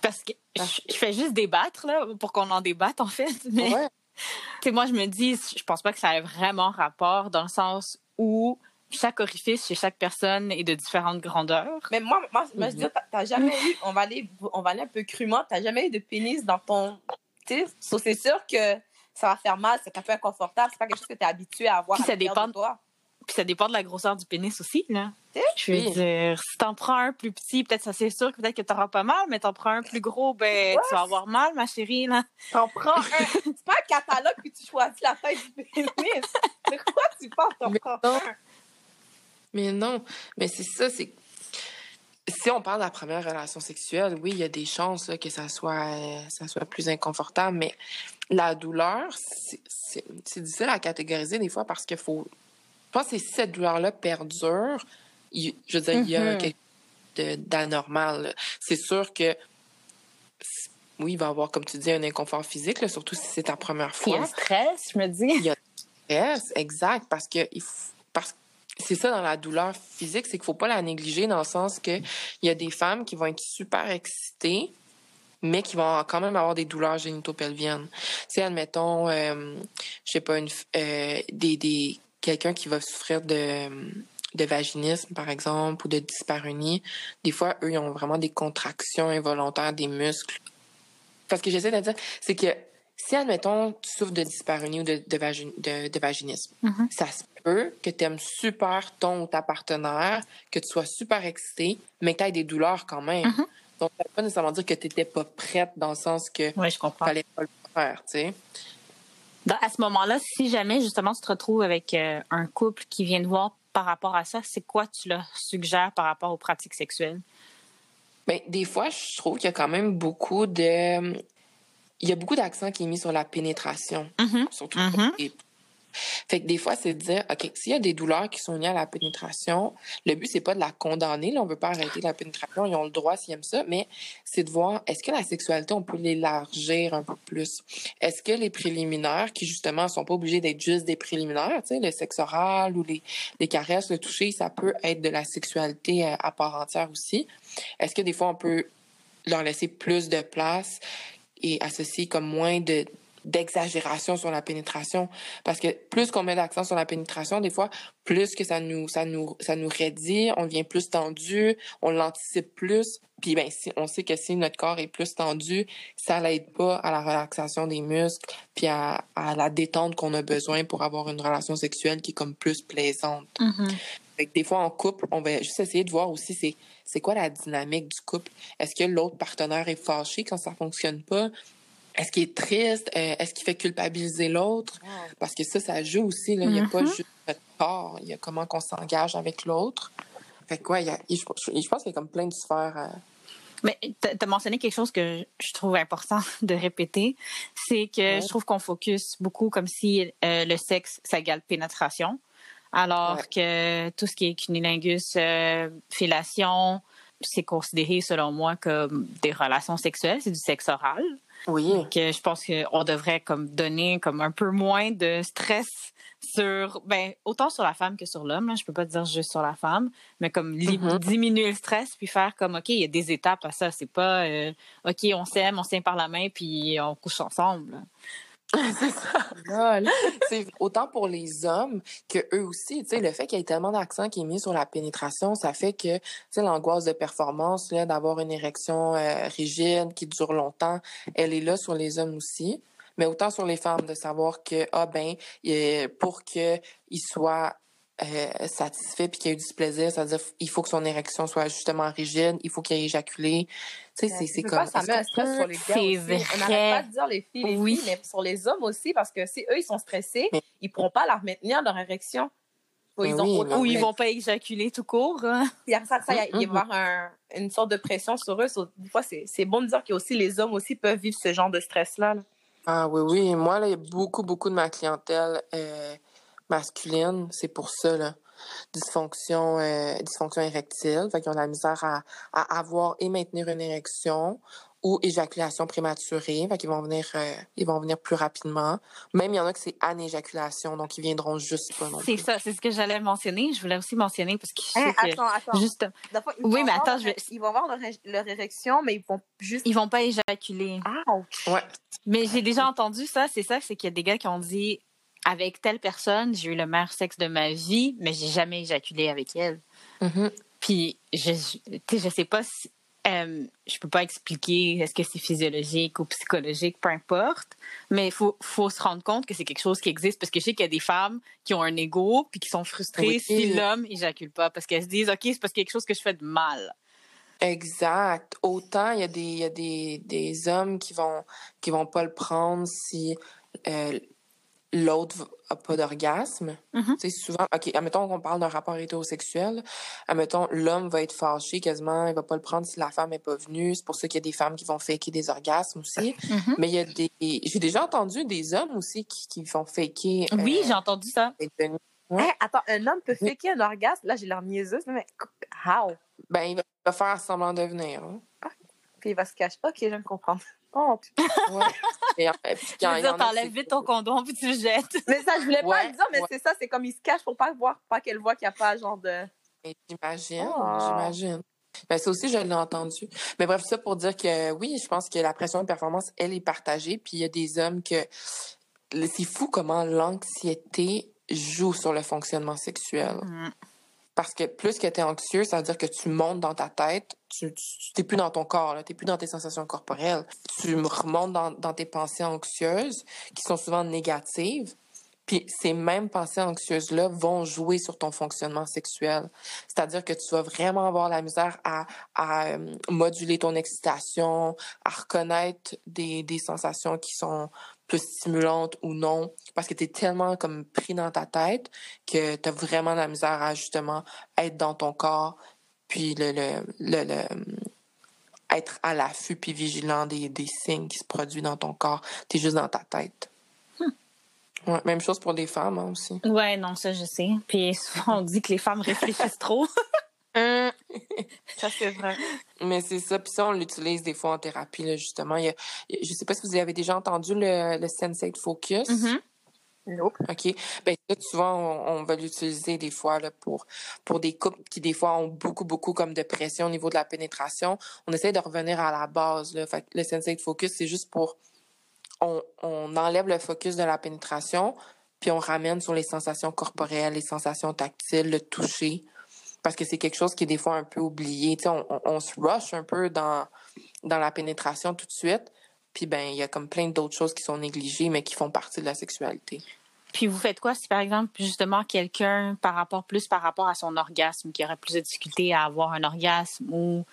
Speaker 1: Parce que je, fais juste débattre, là, pour qu'on en débatte, en fait. Mais, moi, je me dis, je pense pas que ça ait vraiment rapport dans le sens où chaque orifice chez chaque personne est de différentes grandeurs.
Speaker 2: Mais moi, moi, je veux dire, t'as jamais eu, on va, aller, on va aller un peu crûment, t'as jamais eu de pénis dans ton. Tu sais, c'est sûr que ça va faire mal, c'est un peu inconfortable, c'est pas quelque chose que tu es habitué à avoir.
Speaker 1: ça dépend de toi. Puis ça dépend de la grosseur du pénis aussi, là. Je veux dire, si t'en prends un plus petit, peut-être ça c'est sûr que peut-être que t'auras pas mal, mais t'en prends un plus gros, ben tu vas avoir mal, ma chérie, là.
Speaker 2: T'en prends un. c'est pas un catalogue que tu choisis la taille du pénis. De quoi tu penses t'en prends un?
Speaker 3: Mais non, mais c'est ça, c'est si on parle de la première relation sexuelle, oui, il y a des chances que ça soit, ça soit plus inconfortable, mais la douleur, c'est difficile à catégoriser des fois parce qu'il faut, pense que si cette douleur-là perdure, je veux dire, il y a mm-hmm. quelque chose d'anormal. C'est sûr que oui, il va y avoir, comme tu dis, un inconfort physique, surtout si c'est ta première fois.
Speaker 1: Il y a stress, je me dis.
Speaker 3: Il y a stress, exact, parce que parce c'est ça dans la douleur physique, c'est qu'il faut pas la négliger dans le sens que il y a des femmes qui vont être super excitées, mais qui vont quand même avoir des douleurs génitopelviennes. Tu admettons, euh, je sais pas, une, euh, des, des quelqu'un qui va souffrir de, de vaginisme, par exemple, ou de dyspareunie, des fois, eux, ils ont vraiment des contractions involontaires des muscles. Parce que j'essaie de dire, c'est que si, admettons, tu souffres de dyspareunie ou de, de, vaginisme, mm-hmm. ça se peut que tu aimes super ton ou ta partenaire, que tu sois super excité, mais que tu aies des douleurs quand même. Mm-hmm. Donc, ça veut pas nécessairement dire que tu n'étais pas prête dans le sens que
Speaker 1: ouais, je comprends.
Speaker 3: fallait pas le faire, tu sais
Speaker 1: à ce moment-là, si jamais justement tu te retrouves avec euh, un couple qui vient te voir par rapport à ça, c'est quoi tu leur suggères par rapport aux pratiques sexuelles?
Speaker 3: Bien, des fois, je trouve qu'il y a quand même beaucoup de. Il y a beaucoup d'accent qui est mis sur la pénétration,
Speaker 1: mm-hmm.
Speaker 3: surtout mm-hmm. Fait que des fois, c'est de dire, OK, s'il y a des douleurs qui sont liées à la pénétration, le but, c'est pas de la condamner. Là, on veut pas arrêter la pénétration. Ils ont le droit s'ils aiment ça. Mais c'est de voir, est-ce que la sexualité, on peut l'élargir un peu plus? Est-ce que les préliminaires, qui justement sont pas obligés d'être juste des préliminaires, tu sais, le sexe oral ou les, les caresses, le toucher, ça peut être de la sexualité euh, à part entière aussi. Est-ce que des fois, on peut leur laisser plus de place et associer comme moins de d'exagération sur la pénétration. Parce que plus qu'on met l'accent sur la pénétration des fois plus que ça nous ça nous ça nous raidit on devient plus tendu on l'anticipe plus. Puis ben si on sait que si notre corps est plus tendu ça l'aide pas à la relaxation des muscles puis à, à la détente qu'on a besoin pour avoir une relation sexuelle qui est comme plus plaisante.
Speaker 1: Mm-hmm.
Speaker 3: des fois en couple on va juste essayer de voir aussi c'est c'est quoi la dynamique du couple. Est-ce que l'autre partenaire est fâché quand ça fonctionne pas? Est-ce qu'il est triste? Euh, est-ce qu'il fait culpabiliser l'autre? Parce que ça, ça joue aussi. Là. Il n'y a pas mm-hmm. juste notre corps. Il y a comment on s'engage avec l'autre. Fait que, ouais, je, pense qu'il y a comme plein de sphères. Euh,
Speaker 1: mais tu as mentionné quelque chose que je trouve important de répéter, c'est que je trouve qu'on focus beaucoup comme si euh, le sexe, ça égale pénétration, alors que tout ce qui est cunilingus, euh, fellation, c'est considéré selon moi comme des relations sexuelles, c'est du sexe oral.
Speaker 3: Oui.
Speaker 1: Que je pense qu'on devrait comme donner comme un peu moins de stress sur ben autant sur la femme que sur l'homme je peux pas dire juste sur la femme mais comme mm-hmm. diminuer le stress puis faire comme ok il y a des étapes à ça c'est pas euh, ok on s'aime on s'aime par la main puis on couche ensemble
Speaker 3: c'est ça. c'est autant pour les hommes que eux aussi. Tu sais, le fait qu'il y ait tellement d'accent qui est mis sur la pénétration, ça fait que, tu sais, l'angoisse de performance, là, d'avoir une érection euh, rigide qui dure longtemps, elle est là sur les hommes aussi. Mais autant sur les femmes, de savoir que, ah ben, pour qu'il soit euh, satisfait puis qu'il ait eu du plaisir, c'est-à-dire il faut que son érection soit justement rigide, il faut qu'il ait éjaculé. Tu sais, c'est comme...
Speaker 2: ça met un stress sur les gars aussi? Vrai. On n'arrête pas de dire les filles, les oui. filles, mais sur les hommes aussi, parce que si eux, ils sont stressés, ils ils pourront pas leur maintenir leur érection.
Speaker 1: Ou ils, ont ou ils vont pas éjaculer tout court.
Speaker 2: Il y a, ça, ça, il y avoir un, une sorte de pression sur eux. des fois, c'est bon de dire que aussi les hommes aussi peuvent vivre ce genre de stress-là.
Speaker 3: Ah oui, oui. Moi, là, il y a beaucoup, beaucoup de ma clientèle euh, masculine, c'est pour ça, là. Dysfonction, euh, dysfonction érectile, fait qu'ils ont la misère à, à, avoir et maintenir une érection ou éjaculation prématurée, fait qu'ils vont venir, euh, ils vont venir plus rapidement. Même il y en a que c'est anéjaculation, donc ils viendront juste pas
Speaker 1: C'est ça, c'est ce que j'allais mentionner. Je voulais aussi mentionner parce que je sais attends, attends. juste. oui, mais attends, je vais...
Speaker 2: ils vont avoir leur, érection, mais ils vont juste.
Speaker 1: Ils vont pas éjaculer.
Speaker 2: Ah,
Speaker 3: ouais.
Speaker 1: Mais j'ai déjà entendu ça. C'est ça, c'est qu'il y a des gars qui ont dit avec telle personne, j'ai eu le meilleur sexe de ma vie, mais j'ai jamais éjaculé avec elle.
Speaker 3: Mm-hmm.
Speaker 1: Puis, je, je sais pas si. Euh, je peux pas expliquer est-ce que c'est physiologique ou psychologique, peu importe, mais il faut, faut se rendre compte que c'est quelque chose qui existe parce que je sais qu'il y a des femmes qui ont un ego puis qui sont frustrées si l'homme éjacule pas parce qu'elles se disent OK, c'est parce qu'il y a quelque chose que je fais de mal.
Speaker 3: Exact. Autant il y a des, y a des, des hommes qui vont qui vont pas le prendre si euh, l'autre a pas d'orgasme.
Speaker 1: Mm-hmm.
Speaker 3: C'est souvent, OK, admettons qu'on parle d'un rapport hétérosexuel, admettons, l'homme va être fâché quasiment, il va pas le prendre si la femme est pas venue. C'est pour ça qu'il y a des femmes qui vont faker des orgasmes aussi.
Speaker 1: Mm-hmm.
Speaker 3: Mais il y a des, j'ai déjà entendu des hommes aussi qui, qui font faker.
Speaker 1: Oui, euh, j'ai entendu ça.
Speaker 2: attends, un homme peut faker un orgasme? Là, j'ai l'air niaiseuse, mais how?
Speaker 3: Ben, il va faire semblant de venir. Hein.
Speaker 2: Puis il va se cacher. OK, je me comprends.
Speaker 1: Ouais. Et après, puis, je veux dire, t'enlèves vite ton condom puis tu le jettes.
Speaker 2: Mais ça, je voulais pas le dire, mais c'est ça, c'est comme il se cache pour pas voir, pas qu'elle voit qu'il n'y a pas genre de.
Speaker 3: J'imagine, oh. j'imagine. Ben, ça aussi, je l'ai entendu. Mais bref, ça pour dire que oui, je pense que la pression de performance, elle est partagée. Puis il y a des hommes que. C'est fou comment l'anxiété joue sur le fonctionnement sexuel.
Speaker 1: Mm.
Speaker 3: Parce que plus que tu es anxieux, ça veut dire que tu montes dans ta tête, tu n'es plus dans ton corps, tu n'es plus dans tes sensations corporelles. Tu remontes dans, dans tes pensées anxieuses, qui sont souvent négatives. Puis ces mêmes pensées anxieuses-là vont jouer sur ton fonctionnement sexuel. C'est-à-dire que tu vas vraiment avoir la misère à, à euh, moduler ton excitation, à reconnaître des, des sensations qui sont plus stimulante ou non, parce que tu es tellement comme pris dans ta tête que tu as vraiment la misère à justement être dans ton corps, puis le, le, le, être à l'affût puis vigilant des, des signes qui se produisent dans ton corps. Tu es juste dans ta tête.
Speaker 1: Hmm.
Speaker 3: Ouais, même chose pour les femmes hein, aussi.
Speaker 1: Ouais, non, ça je sais. Puis souvent on dit que les femmes réfléchissent trop.
Speaker 2: Hum. ça, c'est vrai.
Speaker 3: Mais c'est ça. Puis ça, on l'utilise des fois en thérapie, là, justement. Il y a, je sais pas si vous avez déjà entendu le, le Sensate Focus.
Speaker 1: Mm-hmm.
Speaker 2: Nope.
Speaker 3: OK. Ben, souvent, on, va l'utiliser des fois là, pour, pour des couples qui, des fois, ont beaucoup, beaucoup comme de pression au niveau de la pénétration. On essaie de revenir à la base. Là. Fait le Sensate Focus, c'est juste pour... On, on enlève le focus de la pénétration, puis on ramène sur les sensations corporelles, les sensations tactiles, le toucher parce que c'est quelque chose qui est des fois un peu oublié. on, on, se rush un peu dans, dans la pénétration tout de suite. Puis ben, il y a comme plein d'autres choses qui sont négligées, mais qui font partie de la sexualité.
Speaker 1: Puis vous faites quoi si par exemple justement quelqu'un par rapport plus par rapport à son orgasme qui aurait plus de difficulté à avoir un orgasme ou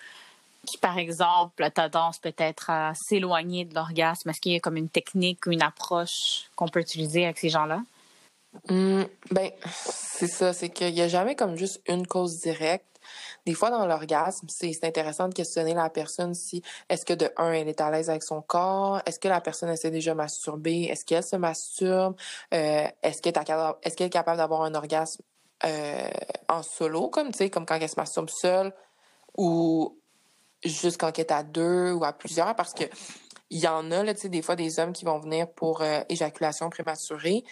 Speaker 1: qui par exemple a tendance peut-être à s'éloigner de l'orgasme, est-ce qu'il y a comme une technique ou une approche qu'on peut utiliser avec ces gens-là?
Speaker 3: Mmh, ben, c'est ça, c'est qu'il n'y a jamais comme juste une cause directe. des fois, dans l'orgasme, c'est intéressant de questionner la personne si, est-ce que de un, elle est à l'aise avec son corps? Est-ce que la personne, s'est déjà masturbée? Est-ce qu'elle se masturbe? Euh, est-ce qu'elle est, capable d'avoir un orgasme euh, en solo, comme, tu sais, comme quand elle se masturbe seule ou juste quand elle est à deux ou à plusieurs? Parce que il y en a, tu sais, des fois, des hommes qui vont venir pour euh, éjaculation prématurée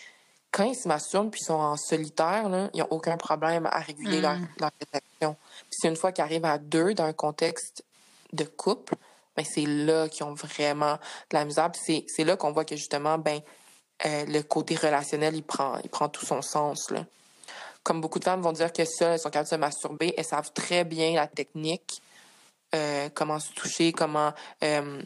Speaker 3: quand ils se masturbent puis sont en solitaire, là, ils n'ont aucun problème à réguler leur, mm. leur réaction. c'est une fois qu'ils arrivent à deux dans un contexte de couple, ben c'est là qu'ils ont vraiment de la misère. c'est, c'est là qu'on voit que justement, ben euh, le côté relationnel, il prend, il prend tout son sens. Là. Comme beaucoup de femmes vont dire que seules, elles sont capables de se masturber, elles savent très bien la technique, euh, comment se toucher, comment euh,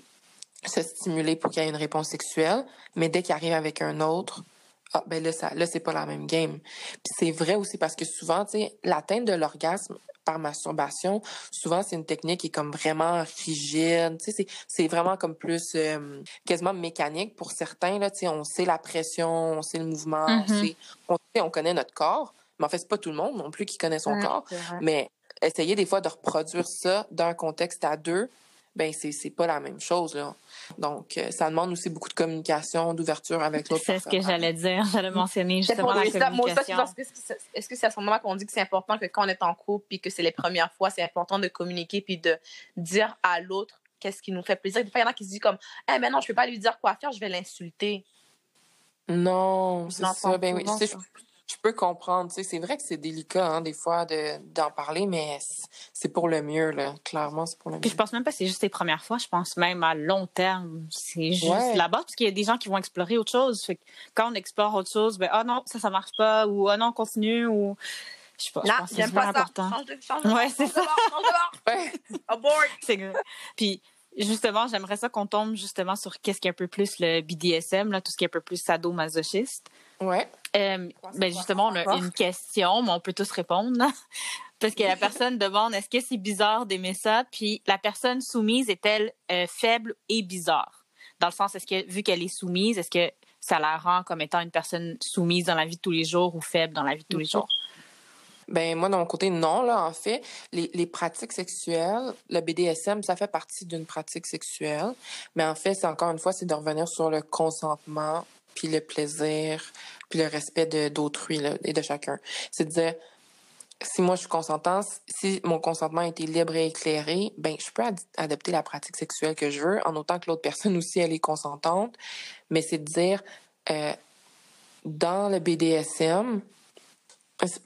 Speaker 3: se stimuler pour qu'il y ait une réponse sexuelle. Mais dès qu'ils arrivent avec un autre, ah ben là ça là c'est pas la même game. Puis c'est vrai aussi parce que souvent tu sais l'atteinte de l'orgasme par masturbation, souvent c'est une technique qui est comme vraiment rigide, tu sais c'est c'est vraiment comme plus euh, quasiment mécanique pour certains là, tu sais on sait la pression, on sait le mouvement, on, mm-hmm. sait, on sait on connaît notre corps, mais en fait c'est pas tout le monde non plus qui connaît son corps, mais essayer des fois de reproduire ça d'un contexte à deux, ben c'est c'est pas la même chose là. Donc, euh, ça demande aussi beaucoup de communication, d'ouverture avec l'autre
Speaker 1: C'est ce que j'allais dire. J'allais mentionner justement la communication.
Speaker 2: Est-ce que c'est à ce moment qu'on dit que c'est important que quand on est en couple puis que c'est les premières fois, c'est important de communiquer puis de dire à l'autre qu'est-ce qui nous fait plaisir? Des fois, il y en a qui se disent comme « Eh, mais non, je ne peux pas lui dire quoi faire, je vais l'insulter. »
Speaker 3: Non, c'est ça. Ben oui, je peux comprendre. C'est vrai que c'est délicat, hein, des fois, d'en parler, mais c'est pour le mieux, là. Clairement, c'est pour le mieux.
Speaker 1: Puis je pense même pas que c'est juste les premières fois. Je pense même à long terme. C'est juste là-bas, parce qu'il y a des gens qui vont explorer autre chose. quand on explore autre chose, ben, ah non, ça, ça marche pas, ou ah non, on continue, ou. Je sais pas, je pense que c'est important. Change de, change de ouais, c'est ça. Abort. Puis, justement, j'aimerais ça qu'on tombe justement sur qu'est-ce qui est un peu plus le BDSM, là, tout ce qui est un peu plus sadomasochiste.
Speaker 3: Ouais.
Speaker 1: Euh, ben justement, on a une question, mais on peut tous répondre. Parce que la personne demande est-ce que c'est bizarre d'aimer ça? Puis la personne soumise est-elle euh, faible et bizarre? Dans le sens, est-ce que vu qu'elle est soumise, est-ce que ça la rend comme étant une personne soumise dans la vie de tous les jours ou faible dans la vie de tous les jours?
Speaker 3: Ben moi, de mon côté, non. Là, en fait, les, les pratiques sexuelles, le BDSM, ça fait partie d'une pratique sexuelle. Mais en fait, c'est encore une fois, c'est de revenir sur le consentement, puis le plaisir, puis le respect de d'autrui et de chacun. C'est de dire, si moi je suis consentante, si mon consentement a été libre et éclairé, ben je peux adopter la pratique sexuelle que je veux, en autant que l'autre personne aussi elle est consentante. Mais c'est de dire, euh, dans le BDSM,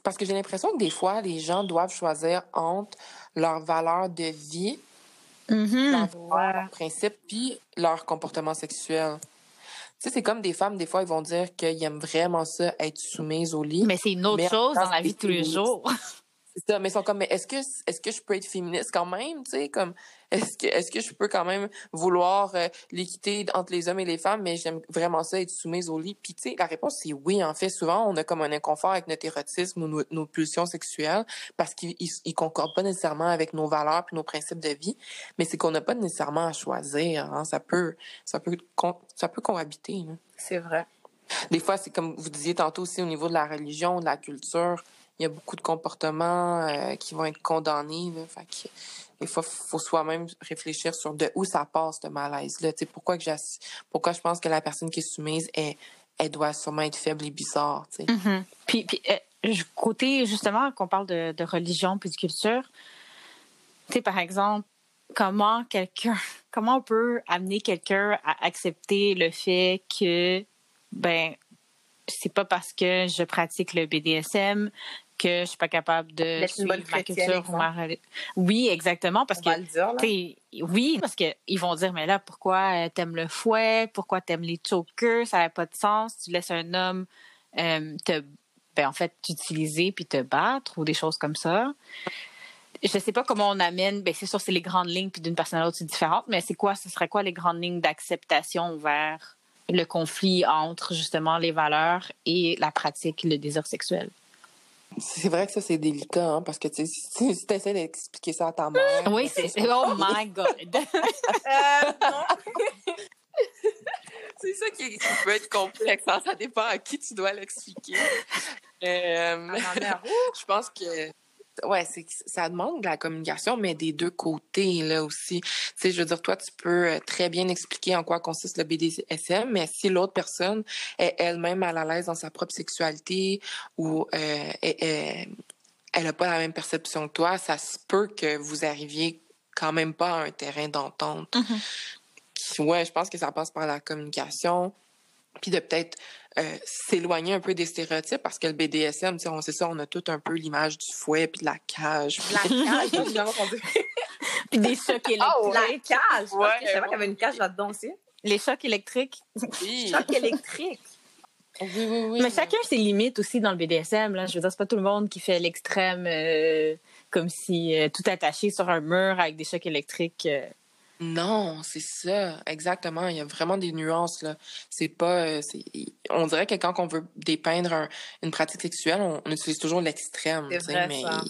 Speaker 3: parce que j'ai l'impression que des fois, les gens doivent choisir entre leur valeur de vie, mm-hmm. leur principe, puis leur comportement sexuel. Sais, c'est comme des femmes, des fois, ils vont dire qu'ils aiment vraiment ça, être soumises au lit.
Speaker 1: Mais c'est une autre chose dans la vie de tous les jours.
Speaker 3: C'est ça, mais ils sont comme, mais est-ce que, est-ce que je peux être féministe quand même, tu sais, comme, est-ce que, est-ce que je peux quand même vouloir euh, l'équité entre les hommes et les femmes, mais j'aime vraiment ça être soumise au lit. Puis, tu sais, la réponse, c'est oui. En fait, souvent, on a comme un inconfort avec notre érotisme ou nos, pulsions sexuelles parce qu'ils ils, concordent pas nécessairement avec nos valeurs puis nos principes de vie, mais c'est qu'on n'a pas nécessairement à choisir. Hein. Ça peut, ça peut, ça peut cohabiter.
Speaker 2: C'est vrai.
Speaker 3: Des fois, c'est comme vous disiez tantôt aussi au niveau de la religion, de la culture il y a beaucoup de comportements euh, qui vont être condamnés. Là, des fois, faut soi-même réfléchir sur de où ça passe ce malaise-là. Pourquoi, pourquoi je pense que la personne qui est soumise, elle, elle doit sûrement être faible et bizarre.
Speaker 1: Mm-hmm. Puis, puis euh, côté, justement, qu'on parle de, de religion puis de culture, par exemple, comment quelqu'un, comment on peut amener quelqu'un à accepter le fait que, ben, c'est pas parce que je pratique le BDSM que je suis pas capable de suivre ma culture ou ma Oui, exactement parce que oui, parce que ils vont dire mais là pourquoi euh, t'aimes le fouet, pourquoi t'aimes les chokers, ça n'a pas de sens, tu laisses un homme euh, te ben en fait t'utiliser puis te battre ou des choses comme ça. Je sais pas comment on amène, ben c'est sûr c'est les grandes lignes puis d'une personne à l'autre c'est différent, mais c'est quoi ce serait quoi les grandes lignes d'acceptation vers le conflit entre justement les valeurs et la pratique, le désir sexuel?
Speaker 3: C'est vrai que ça, c'est délicat, hein, parce que si tu essaies d'expliquer ça à ta mère.
Speaker 1: Oui, c'est. Oh my God! euh,
Speaker 3: c'est ça qui, peut être complexe. Hein, ça dépend à qui tu dois l'expliquer. Euh, je pense que ouais, c'est ça demande de la communication, mais des deux côtés là aussi. Tu sais, je veux dire, toi, tu peux euh, très bien expliquer en quoi consiste le BDSM, mais si l'autre personne est elle-même mal à l'aise dans sa propre sexualité ou euh, elle n'a pas la même perception que toi, ça se peut que vous arriviez quand même pas à un terrain d'entente. Mm-hmm. Ouais, je pense que ça passe par la communication, puis de peut-être euh, s'éloigner un peu des stéréotypes parce que le BDSM, on sait ça, on a tout un peu l'image du fouet puis de la cage.
Speaker 2: La cage,
Speaker 1: puis des chocs électriques.
Speaker 2: Oh, la cage! Ouais, je savais qu'il y avait une cage là-dedans aussi.
Speaker 1: Les chocs électriques.
Speaker 2: Oui. chocs électriques.
Speaker 3: Oui, oui, oui.
Speaker 1: Mais chacun ses limites aussi dans le BDSM. Là. Je veux dire, c'est pas tout le monde qui fait l'extrême euh, comme si euh, tout attaché sur un mur avec des chocs électriques.
Speaker 3: Non, c'est ça, exactement. Il y a vraiment des nuances là. C'est pas, euh, on dirait que quand on veut dépeindre une pratique sexuelle, on, utilise toujours l'extrême, mais il y a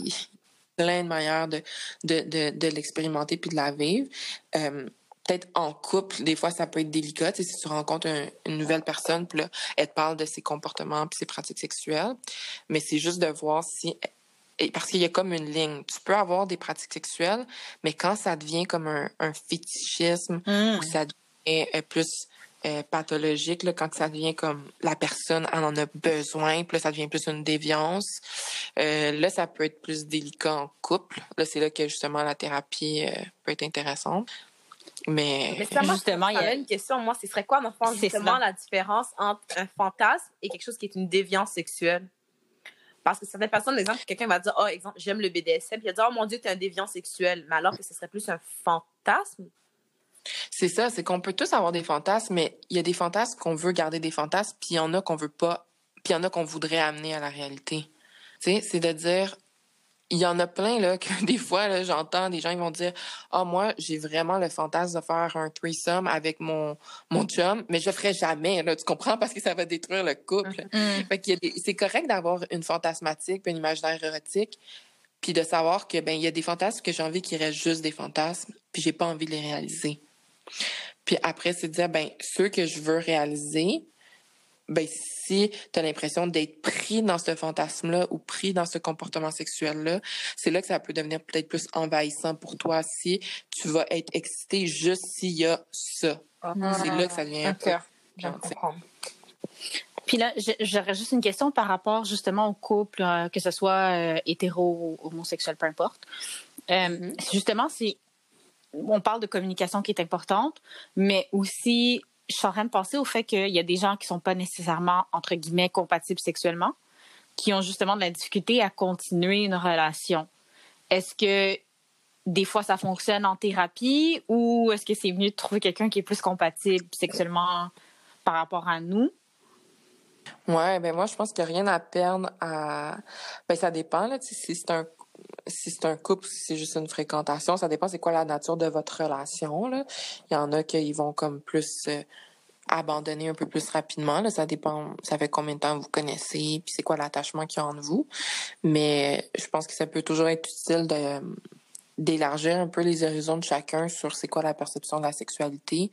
Speaker 3: plein de manières de de, de, l'expérimenter puis de la vivre. Euh, peut-être en couple, des fois ça peut être délicat. si tu rencontres une nouvelle personne, puis là, elle te parle de ses comportements puis ses pratiques sexuelles, mais c'est juste de voir si parce qu'il y a comme une ligne. Tu peux avoir des pratiques sexuelles, mais quand ça devient comme un, fétichisme ou mmh. ça devient euh, plus euh, pathologique, là, quand ça devient comme la personne en a besoin, puis là, ça devient plus une déviance, euh, là, ça peut être plus délicat en couple. Là, c'est là que justement la thérapie peut être intéressante. Mais,
Speaker 2: justement, il y a une question. Moi, ce serait quoi, dans justement, la différence entre un fantasme et quelque chose qui est une déviance sexuelle? Parce que certaines personnes, exemple, quelqu'un va dire, oh, exemple, j'aime le BDSM, puis il va dire, oh mon Dieu, tu es un déviant sexuel. Mais alors que ce serait plus un fantasme?
Speaker 3: C'est ça, c'est qu'on peut tous avoir des fantasmes, mais il y a des fantasmes qu'on veut garder des fantasmes, puis il y en a qu'on veut pas, puis il y en a qu'on voudrait amener à la réalité. Tu sais, c'est de dire, il y en a plein là que des fois là, j'entends des gens ils vont dire ah oh, moi j'ai vraiment le fantasme de faire un threesome avec mon mon chum mais je le ferai jamais là tu comprends? Parce que ça va détruire le couple. Mm-hmm. c'est correct d'avoir une fantasmatique puis un imaginaire érotique puis de savoir que ben il y a des fantasmes que j'ai envie qu'ils restent juste des fantasmes puis j'ai pas envie de les réaliser. Puis après c'est de dire ben ceux que je veux réaliser ben si tu as l'impression d'être pris dans ce fantasme-là ou pris dans ce comportement sexuel-là, c'est là que ça peut devenir peut-être plus envahissant pour toi si tu vas être excité juste s'il y a ça. Ah. C'est là que ça devient un peu...
Speaker 1: Puis là, j'aurais juste une question par rapport justement au couple, euh, que ce soit euh, hétéro ou homosexuel, peu importe. Euh, mm-hmm. Justement, c'est on parle de communication qui est importante, mais aussi je suis en train de penser au fait qu'il y a des gens qui sont pas nécessairement, entre guillemets, compatibles sexuellement, qui ont justement de la difficulté à continuer une relation. Est-ce que des fois ça fonctionne en thérapie ou est-ce que c'est mieux de trouver quelqu'un qui est plus compatible sexuellement par rapport à nous?
Speaker 3: Ouais, ben moi je pense qu'il n'y a rien à perdre à. Ben ça dépend, là. Si c'est un si c'est un couple, si c'est juste une fréquentation, ça dépend c'est quoi la nature de votre relation. Là. Il y en a qui vont comme plus euh, abandonner un peu plus rapidement. Là. Ça dépend, ça fait combien de temps vous connaissez, puis c'est quoi l'attachement qu'il y a entre vous. Mais je pense que ça peut toujours être utile de d'élargir un peu les horizons de chacun sur c'est quoi la perception de la sexualité.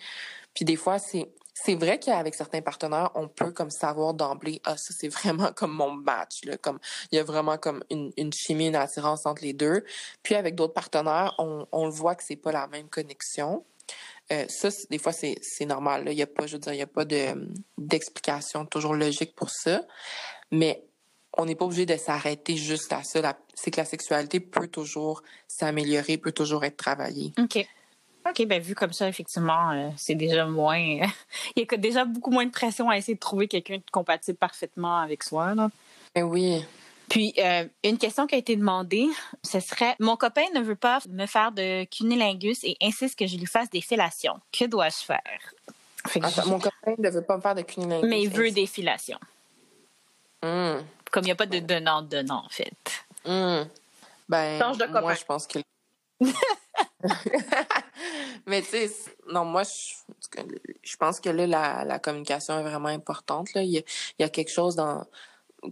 Speaker 3: Puis des fois, c'est c'est vrai qu'avec certains partenaires, on peut comme savoir d'emblée, ah, ça, c'est vraiment comme mon match, là. Comme, il y a vraiment comme une, une chimie, une attirance entre les deux. Puis avec d'autres partenaires, on, on le voit que c'est pas la même connexion. Euh, ça, des fois, c'est, normal. Il y a pas, je veux dire, il y a pas de, d'explication toujours logique pour ça. Mais on n'est pas obligé de s'arrêter juste à ça. c'est que la sexualité peut toujours s'améliorer, peut toujours être travaillée.
Speaker 1: OK. OK, ben vu comme ça, effectivement, euh, c'est déjà moins. il y a déjà beaucoup moins de pression à essayer de trouver quelqu'un de compatible parfaitement avec soi. Là.
Speaker 3: Ben oui.
Speaker 1: Puis, euh, une question qui a été demandée, ce serait Mon copain ne veut pas me faire de cunilingus et insiste que je lui fasse des filations. Que dois-je faire?
Speaker 3: Mon copain ne veut pas me faire de cunilingus.
Speaker 1: Mais il veut des filations.
Speaker 3: Hmm.
Speaker 1: Comme il n'y a pas de donnant-donnant, en fait.
Speaker 3: Hmm. Ben,
Speaker 2: Change de copain.
Speaker 3: Moi, je pense que. Mais tu sais, non, moi, je, je, pense que là, la, la, communication est vraiment importante. Là. Il, y a, il y a quelque chose dans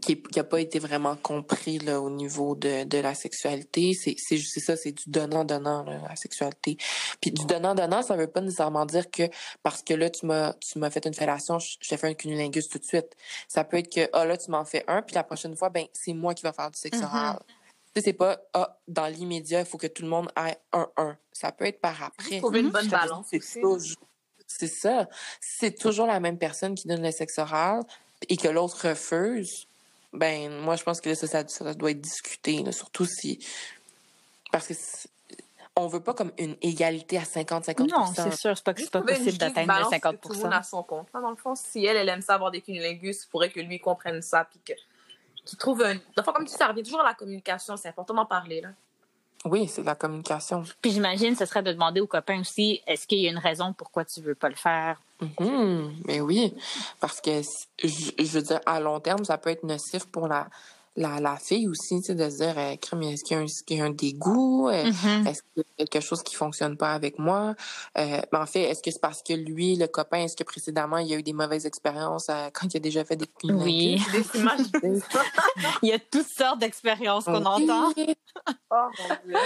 Speaker 3: qui n'a pas été vraiment compris là, au niveau de, de la sexualité. C'est, ça, c'est du donnant-donnant, la sexualité. Puis du donnant-donnant, ça veut pas nécessairement dire que parce que là, tu m'as fait une fellation, je, t'ai fait un cunilingus tout de suite. Ça peut être que, ah là, tu m'en fais un, puis la prochaine fois, ben c'est moi qui vais faire du sexe mm-hmm. Sais, c'est pas, ah, dans l'immédiat, il faut que tout le monde ait un 1. Ça peut être par après.
Speaker 2: Trouver une bonne balance.
Speaker 3: C'est ça. C'est toujours la même personne qui donne le sexe oral et que l'autre refuse. Ben, moi, je pense que ça, ça, doit être discuté, surtout si. Parce que on veut pas comme une égalité à 50-50
Speaker 1: Non, c'est sûr, c'est pas, pas possible d'atteindre le 50
Speaker 2: tout le monde à son compte. Dans le fond, si elle, elle aime ça avoir des cunilingus, il faudrait que lui comprenne ça, puis que qu'il trouve un... Dans comme tu ça revient toujours à la communication, c'est important d'en parler, là.
Speaker 3: Oui, c'est la communication.
Speaker 1: Puis j'imagine, ce serait de demander aux copains aussi, est-ce qu'il y a une raison pourquoi tu veux pas le faire?
Speaker 3: Mm Mais oui, parce que je veux dire, à long terme, ça peut être nocif pour la, la, la fille aussi, tu sais, de se dire, euh, est-ce qu'il y, a un dégoût? Euh, mm-hmm. Est-ce qu'il y a quelque chose qui fonctionne pas avec moi? Euh, en fait, est-ce que c'est parce que lui, le copain, est-ce que précédemment, il y a eu des mauvaises expériences euh, quand il a déjà fait des
Speaker 1: Oui. des images. il y a toutes sortes d'expériences qu'on entend.
Speaker 3: oh mon Dieu.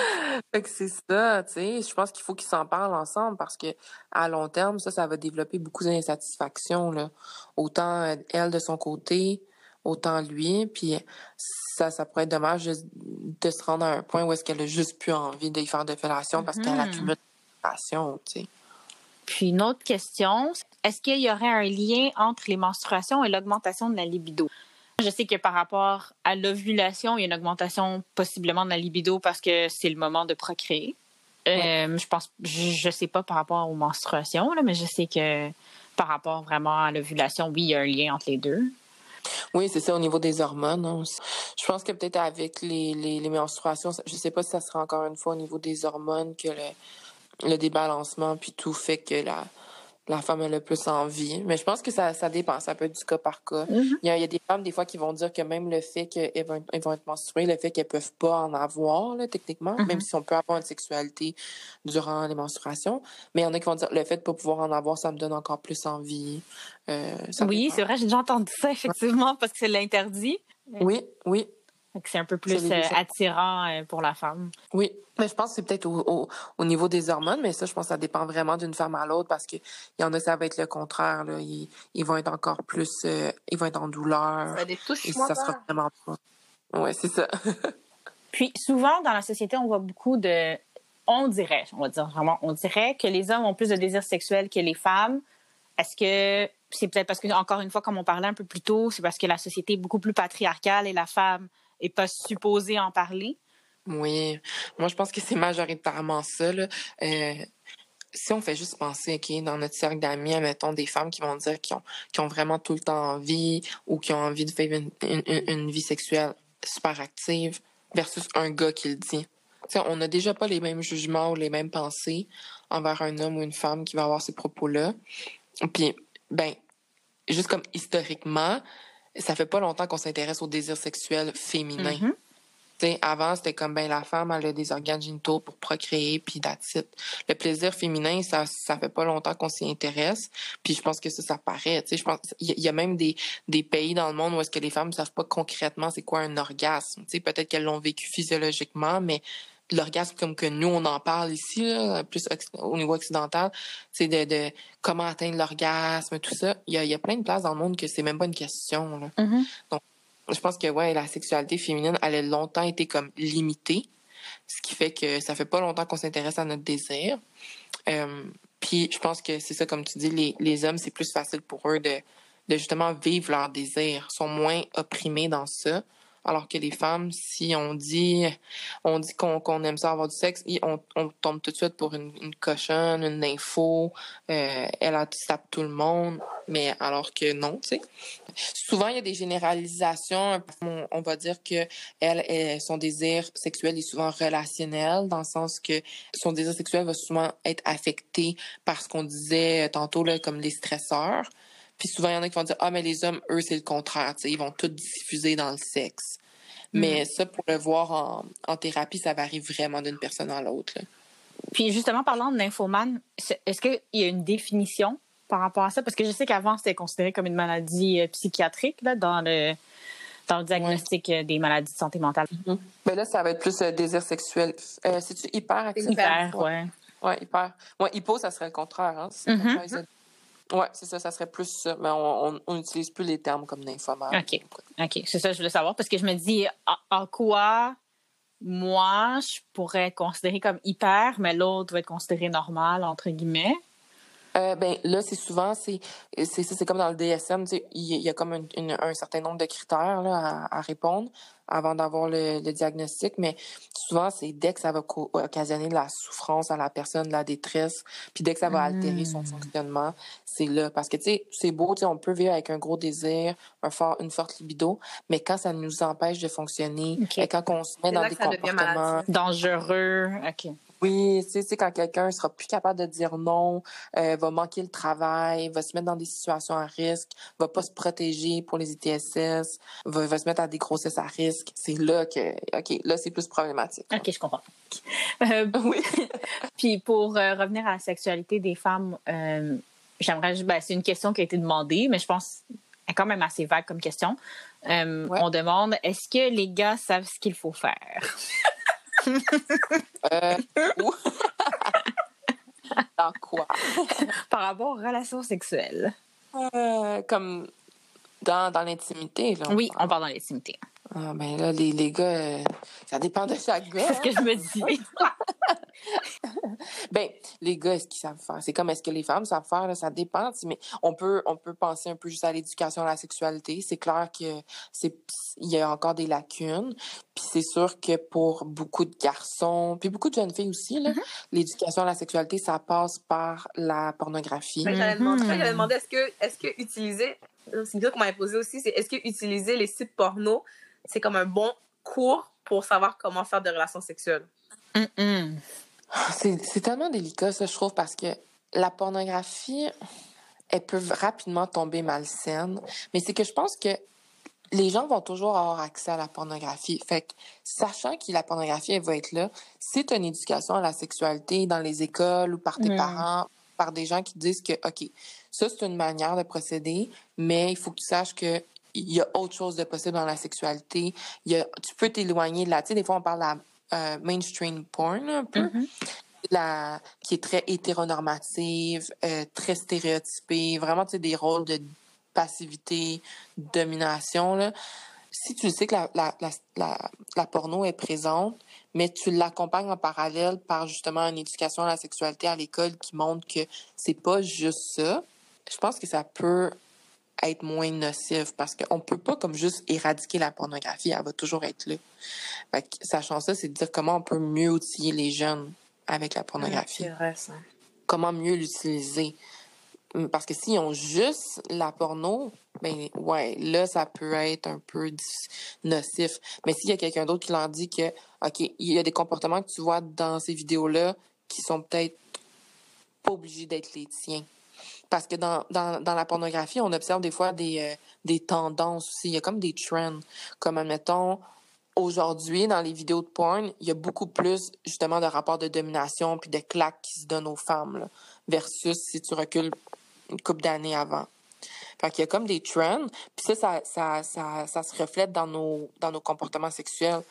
Speaker 3: Fait que c'est ça, tu sais. Je pense qu'il faut qu'ils s'en parlent ensemble parce que à long terme, ça, ça va développer beaucoup d'insatisfaction, là. Autant elle de son côté, autant lui. Puis ça, ça pourrait être dommage de, se rendre à un point où est-ce qu'elle a juste plus envie d'y faire de fellation parce qu'elle accumule de passion, tu sais.
Speaker 1: Puis une autre question, est-ce qu'il y aurait un lien entre les menstruations et l'augmentation de la libido? Je sais que par rapport à l'ovulation, il y a une augmentation possiblement de la libido parce que c'est le moment de procréer. Euh, je pense, je, sais pas par rapport aux menstruations, mais je sais que par rapport vraiment à l'ovulation, oui, il y a un lien entre les deux.
Speaker 3: Oui, c'est ça au niveau des hormones. Hein. Je pense que peut-être avec les, les, menstruations, je sais pas si ça sera encore une fois au niveau des hormones que le débalancement puis tout fait que la, la femme a le plus envie. Mais je pense que ça, ça dépend. Ça peut être du cas par cas. Mm-hmm. il, y a, des femmes, des fois, qui vont dire que même le fait qu'elles vont, elles vont être menstruées, le fait qu'elles peuvent pas en avoir, là, techniquement, même mm-hmm. si on peut avoir une sexualité durant les menstruations. Mais il y en a qui vont dire le fait de pas pouvoir en avoir, ça me donne encore plus envie.
Speaker 1: Euh, oui, c'est vrai, j'ai déjà entendu ça, effectivement, parce que c'est l'interdit.
Speaker 3: Oui, oui.
Speaker 1: C'est un peu plus euh, attirant euh, pour la femme.
Speaker 3: Oui, mais je pense que c'est peut-être au, au, niveau des hormones, mais ça, je pense que ça dépend vraiment d'une femme à l'autre parce qu'il y en a, ça va être le contraire. Là. Ils, ils vont être encore plus... Euh, ils vont être en douleur.
Speaker 2: Ça des touches, et ça sera
Speaker 3: vraiment pas. Oui, c'est ça.
Speaker 1: Puis souvent, dans la société, on voit beaucoup de... On dirait, on va dire vraiment, on dirait que les hommes ont plus de désirs sexuels que les femmes. Est-ce que c'est peut-être parce que, encore une fois, comme on parlait un peu plus tôt, c'est parce que la société est beaucoup plus patriarcale et la femme et pas supposé en parler?
Speaker 3: Oui, moi je pense que c'est majoritairement ça. Euh, si on fait juste penser, OK, dans notre cercle d'amis, mettons des femmes qui vont dire qu'ils ont, vraiment tout le temps envie ou qui ont envie de vivre une, vie sexuelle super active versus un gars qui le dit. on n'a déjà pas les mêmes jugements ou les mêmes pensées envers un homme ou une femme qui va avoir ces propos-là. Puis, ben, juste comme historiquement, ça fait pas longtemps qu'on s'intéresse au désir sexuel féminin. Mm-hmm. avant, c'était comme ben la femme elle a des organes génitaux pour procréer puis that's Le plaisir féminin, ça ça fait pas longtemps qu'on s'y intéresse. Puis je pense que ça ça paraît, je pense il y, a même des des pays dans le monde où est-ce que les femmes ne savent pas concrètement c'est quoi un orgasme. Peut-être qu'elles l'ont vécu physiologiquement mais l'orgasme comme que nous on en parle ici plus au niveau occidental c'est de, de, comment atteindre l'orgasme tout ça il y a, y a, plein de places dans le monde que c'est même pas une question là. Mm-hmm. donc je pense que ouais la sexualité féminine elle a longtemps été comme limitée ce qui fait que ça fait pas longtemps qu'on s'intéresse à notre désir euh, puis je pense que c'est ça comme tu dis les, les hommes c'est plus facile pour eux de de justement vivre leur désir sont moins opprimés dans ça alors que les femmes, si on dit on dit qu'on aime ça avoir du sexe, on, on, tombe tout de suite pour une, cochonne, une info, euh, elle a tout le monde, mais alors que non, tu sais. Souvent, il y a des généralisations. On, va dire que son désir sexuel est souvent relationnel, dans le sens que son désir sexuel va souvent être affecté par ce qu'on disait tantôt, là, comme les stresseurs. Puis souvent, il y en a qui vont dire Ah, mais les hommes, eux, c'est le contraire. ils vont tout diffuser dans le sexe. Mais mm. ça, pour le voir en, en, thérapie, ça varie vraiment d'une personne à l'autre.
Speaker 1: Puis justement, parlant de nymphomane, est-ce qu'il y a une définition par rapport à ça? Parce que je sais qu'avant, c'était considéré comme une maladie euh, psychiatrique là, dans le dans le diagnostic euh, des maladies de santé mentale.
Speaker 3: Mais mm-hmm. ben là, ça va être plus euh, désir sexuel. C'est-tu hyper actif?
Speaker 1: Hyper, ouais.
Speaker 3: Ouais, hyper. Ouais, hypo, ça serait le contraire. Hein? Mm-hmm. Oui, c'est ça, ça serait plus ça. Mais on n'utilise plus les termes comme nymphomane.
Speaker 1: OK. OK. C'est ça je voulais savoir parce que je me dis en, quoi moi, je pourrais être considérée comme hyper, mais l'autre va être considéré normal, entre guillemets.
Speaker 3: Euh, ben là, c'est souvent, c'est c'est comme dans le DSM, il y, a comme un, certain nombre de critères là, à, répondre avant d'avoir le, diagnostic, mais souvent, c'est dès que ça va occasionner de la souffrance à la personne, de la détresse, puis dès que ça va altérer son mmh. fonctionnement, c'est là. Parce que, tu sais, c'est beau, tu sais, on peut vivre avec un gros désir, un fort, une forte libido, mais quand ça nous empêche de fonctionner, et quand on se met dans des comportements
Speaker 1: dangereux, OK.
Speaker 3: Oui, tu sais, quand quelqu'un sera plus capable de dire non, euh, va manquer le travail, va se mettre dans des situations à risque, va pas se protéger pour les ITSS, va, va se mettre à des grossesses à risque, c'est là que, OK, là, c'est plus problématique.
Speaker 1: OK, je comprends. Euh, oui. Puis pour euh, revenir à la sexualité des femmes, j'aimerais, ben, c'est une question qui a été demandée, mais je pense est quand même assez vague comme question. On demande, est-ce que les gars savent ce qu'il faut faire?
Speaker 3: euh, dans quoi?
Speaker 1: Par rapport aux relations sexuelles.
Speaker 3: Euh, comme dans, dans l'intimité, là.
Speaker 1: Oui, on parle dans l'intimité.
Speaker 3: Ah, ben là, les, les gars, euh, ça dépend de chaque gars.
Speaker 1: C'est ce que je me dis.
Speaker 3: ben, les gars, est-ce qu'ils savent faire? C'est comme est-ce que les femmes savent faire? Là, ça dépend. Mais on peut, on peut penser un peu juste à l'éducation à la sexualité. C'est clair que c'est il y a encore des lacunes. Puis c'est sûr que pour beaucoup de garçons, puis beaucoup de jeunes filles aussi, là, mm-hmm. l'éducation à la sexualité, ça passe par la pornographie.
Speaker 2: Ben, j'allais mm-hmm. demander est-ce que, est-ce que utiliser, c'est une question qu'on m'avait posée aussi, c'est est-ce que utiliser les sites porno c'est comme un bon cours pour savoir comment faire des relations sexuelles?
Speaker 3: C'est tellement délicat, ça, je trouve, parce que la pornographie, elle peut rapidement tomber malsaine. Mais c'est que je pense que les gens vont toujours avoir accès à la pornographie. Fait que, sachant que la pornographie, elle va être là, si tu as une éducation à la sexualité dans les écoles ou par tes parents, par des gens qui disent que, OK, ça, c'est une manière de procéder, mais il faut que tu saches que il y a autre chose de possible dans la sexualité. Il y a, tu peux t'éloigner de la... Tu sais, des fois, on parle de la euh, mainstream porn, un peu. Mm-hmm. la, qui est très hétéronormative, euh, très stéréotypée, vraiment, tu sais, des rôles de passivité, domination, là. Si tu sais que la, la, la, la porno est présente, mais tu l'accompagnes en parallèle par justement une éducation à la sexualité à l'école qui montre que c'est pas juste ça, je pense que ça peut être moins nocive parce qu'on peut pas comme juste éradiquer la pornographie, elle va toujours être là. Fait sachant ça, c'est de dire comment on peut mieux outiller les jeunes avec la pornographie. Comment mieux l'utiliser? Hum, parce que s'ils ont juste la porno, ben ouais, là, ça peut être un peu nocif. Mais s'il y a quelqu'un d'autre qui leur dit que, OK, il y a des comportements que tu vois dans ces vidéos-là qui sont peut-être pas obligés d'être les tiens parce que dans, dans, la pornographie, on observe des fois des, euh, des tendances aussi. Il y a comme des trends. Comme, admettons, aujourd'hui, dans les vidéos de porn, il y a beaucoup plus, justement, de rapports de domination puis de claques qui se donnent aux femmes, là, versus si tu recules une couple d'années avant. Fait qu'il y a comme des trends. Puis ça ça, ça, ça, ça, se reflète dans nos, dans nos comportements sexuels.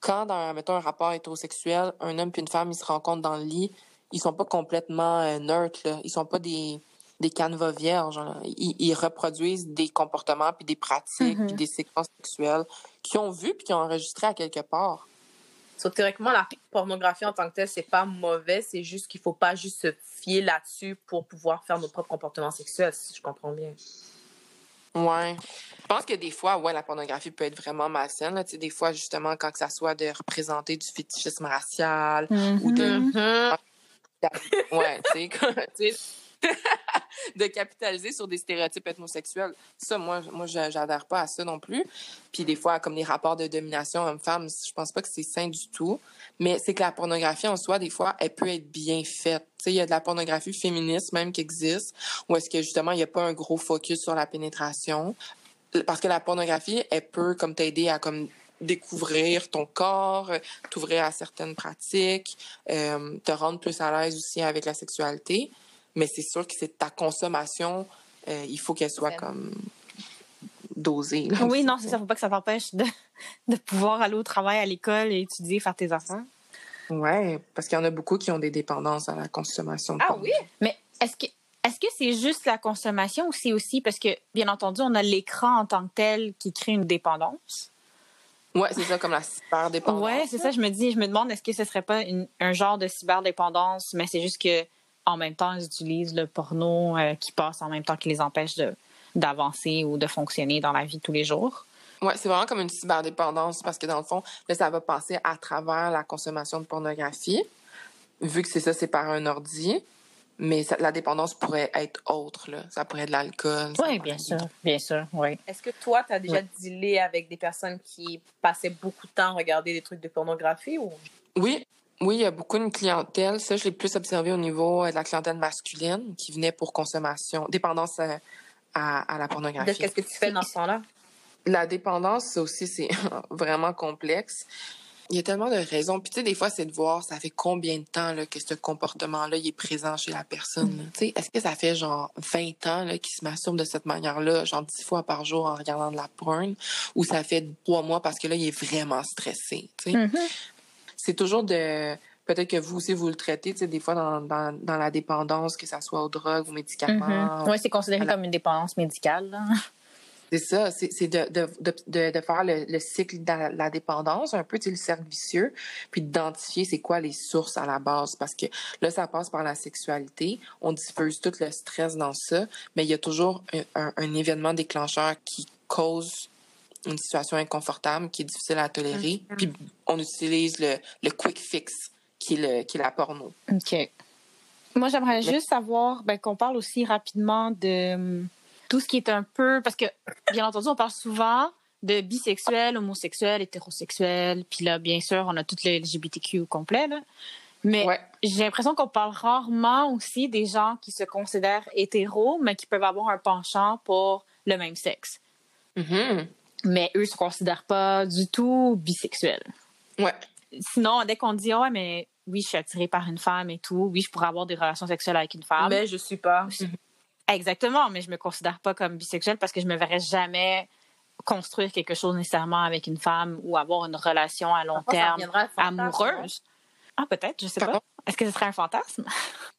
Speaker 3: Quand, dans, mettons, un rapport hétérosexuel, un homme puis une femme, ils se rencontrent dans le lit, ils sont pas complètement euh, neutres, là. Ils sont pas des des canevas vierges. Ils, reproduisent des comportements, puis des pratiques, puis mm-hmm. des séquences sexuelles qu'ils ont vues puis qu'ils ont enregistrées à quelque part.
Speaker 2: So, théoriquement, la pornographie en tant que telle, c'est pas mauvais, c'est juste qu'il faut pas juste se fier là-dessus pour pouvoir faire nos propres comportements sexuels, si je comprends bien.
Speaker 3: Ouais. Je pense que des fois, ouais, la pornographie peut être vraiment malsaine. Là. Des fois, justement, quand que ça soit de représenter du fétichisme racial ou de... Mm-hmm. Ouais, tu sais, de capitaliser sur des stéréotypes ethnosexuels. Ça, moi, moi, j'adhère pas à ça non plus. Puis des fois, comme les rapports de domination homme-femme, je pense pas que c'est sain du tout. Mais c'est que la pornographie en soi, des fois, elle peut être bien faite. Il y a de la pornographie féministe même qui existe, où est-ce que justement, il n'y a pas un gros focus sur la pénétration. Parce que la pornographie, elle peut comme t'aider à comme découvrir ton corps, t'ouvrir à certaines pratiques, euh, te rendre plus à l'aise aussi avec la sexualité mais c'est sûr que c'est ta consommation, euh, il faut qu'elle soit comme dosée.
Speaker 1: oui, non, c'est ça. Faut pas que ça t'empêche de, de pouvoir aller au travail, à l'école et étudier, faire tes affaires.
Speaker 3: Oui, parce qu'il y en a beaucoup qui ont des dépendances à la consommation.
Speaker 1: De ah oui? Mais est-ce que est-ce que c'est juste la consommation ou c'est aussi parce que, bien entendu, on a l'écran en tant que tel qui crée une dépendance?
Speaker 3: Ouais, c'est ça, comme la cyberdépendance.
Speaker 1: Ouais, c'est ça, je me dis, je me demande, est-ce que ce serait pas un genre de cyberdépendance, mais c'est juste que en même temps, ils utilisent le porno euh, qui passe en même temps qui les empêche d'avancer ou de fonctionner dans la vie tous les jours.
Speaker 3: Oui, c'est vraiment comme une cyberdépendance parce que dans le fond, là, ça va passer à travers la consommation de pornographie, vu que c'est ça, c'est par un ordi. Mais la dépendance pourrait être autre, là. Ça pourrait être de l'alcool.
Speaker 1: Oui, bien sûr, bien sûr, oui.
Speaker 2: Est-ce que toi, tu as déjà dealé avec des personnes qui passaient beaucoup de temps à regarder des trucs de pornographie ou?
Speaker 3: Oui, oui, il y a beaucoup de clientèle. Ça, je l'ai plus observé au niveau euh, de la clientèle masculine qui venait pour consommation, dépendance à, à la pornographie.
Speaker 2: Qu'est-ce que tu fais dans ce temps-là?
Speaker 3: La dépendance, ça aussi, c'est vraiment complexe. Il y a tellement de raisons. Puis, tu sais, des fois, c'est de voir, ça fait combien de temps là, que ce comportement-là est présent chez la personne. Mm. Tu sais, est-ce que ça fait genre 20 ans qu'il se masturbe de cette manière-là, genre 10 fois par jour en regardant de la porn, ou ça fait trois mois parce que là, il est vraiment stressé, tu sais? Mm-hmm. C'est toujours de peut-être que vous aussi vous le traitez, tu sais, des fois dans, dans, dans, la dépendance, que ça soit aux drogues, aux médicaments.
Speaker 1: Mm-hmm. Oui, c'est considéré comme une dépendance médicale.
Speaker 3: C'est ça, c'est de, de, de, de, faire le, le cycle de la, dépendance, un peu, tu sais, le cercle vicieux, puis d'identifier c'est quoi les sources à la base. Parce que là, ça passe par la sexualité, on diffuse tout le stress dans ça, mais il y a toujours un, un, événement déclencheur qui cause une situation inconfortable, qui est difficile à tolérer, puis on utilise le, le quick fix, qui est, le, qui est la porno.
Speaker 1: OK. Moi, j'aimerais juste savoir ben, qu'on parle aussi rapidement de tout ce qui est un peu. Parce que, bien entendu, on parle souvent de bisexuel, homosexuel, hétérosexuel. Puis là, bien sûr, on a toutes les LGBTQ complet. Là. Mais j'ai l'impression qu'on parle rarement aussi des gens qui se considèrent hétéros, mais qui peuvent avoir un penchant pour le même sexe.
Speaker 3: Mm-hmm.
Speaker 1: Mais eux ne se considèrent pas du tout bisexuels.
Speaker 3: Ouais.
Speaker 1: Sinon, dès qu'on dit, ouais, mais oui, je suis attirée par une femme et tout, oui, je pourrais avoir des relations sexuelles avec une femme.
Speaker 2: Mais je suis pas.
Speaker 1: Exactement, mais je me considère pas comme bisexuelle parce que je me verrais jamais construire quelque chose nécessairement avec une femme ou avoir une relation à long terme amoureuse. Ah, peut-être, je sais pas. Est-ce que ce serait un fantasme?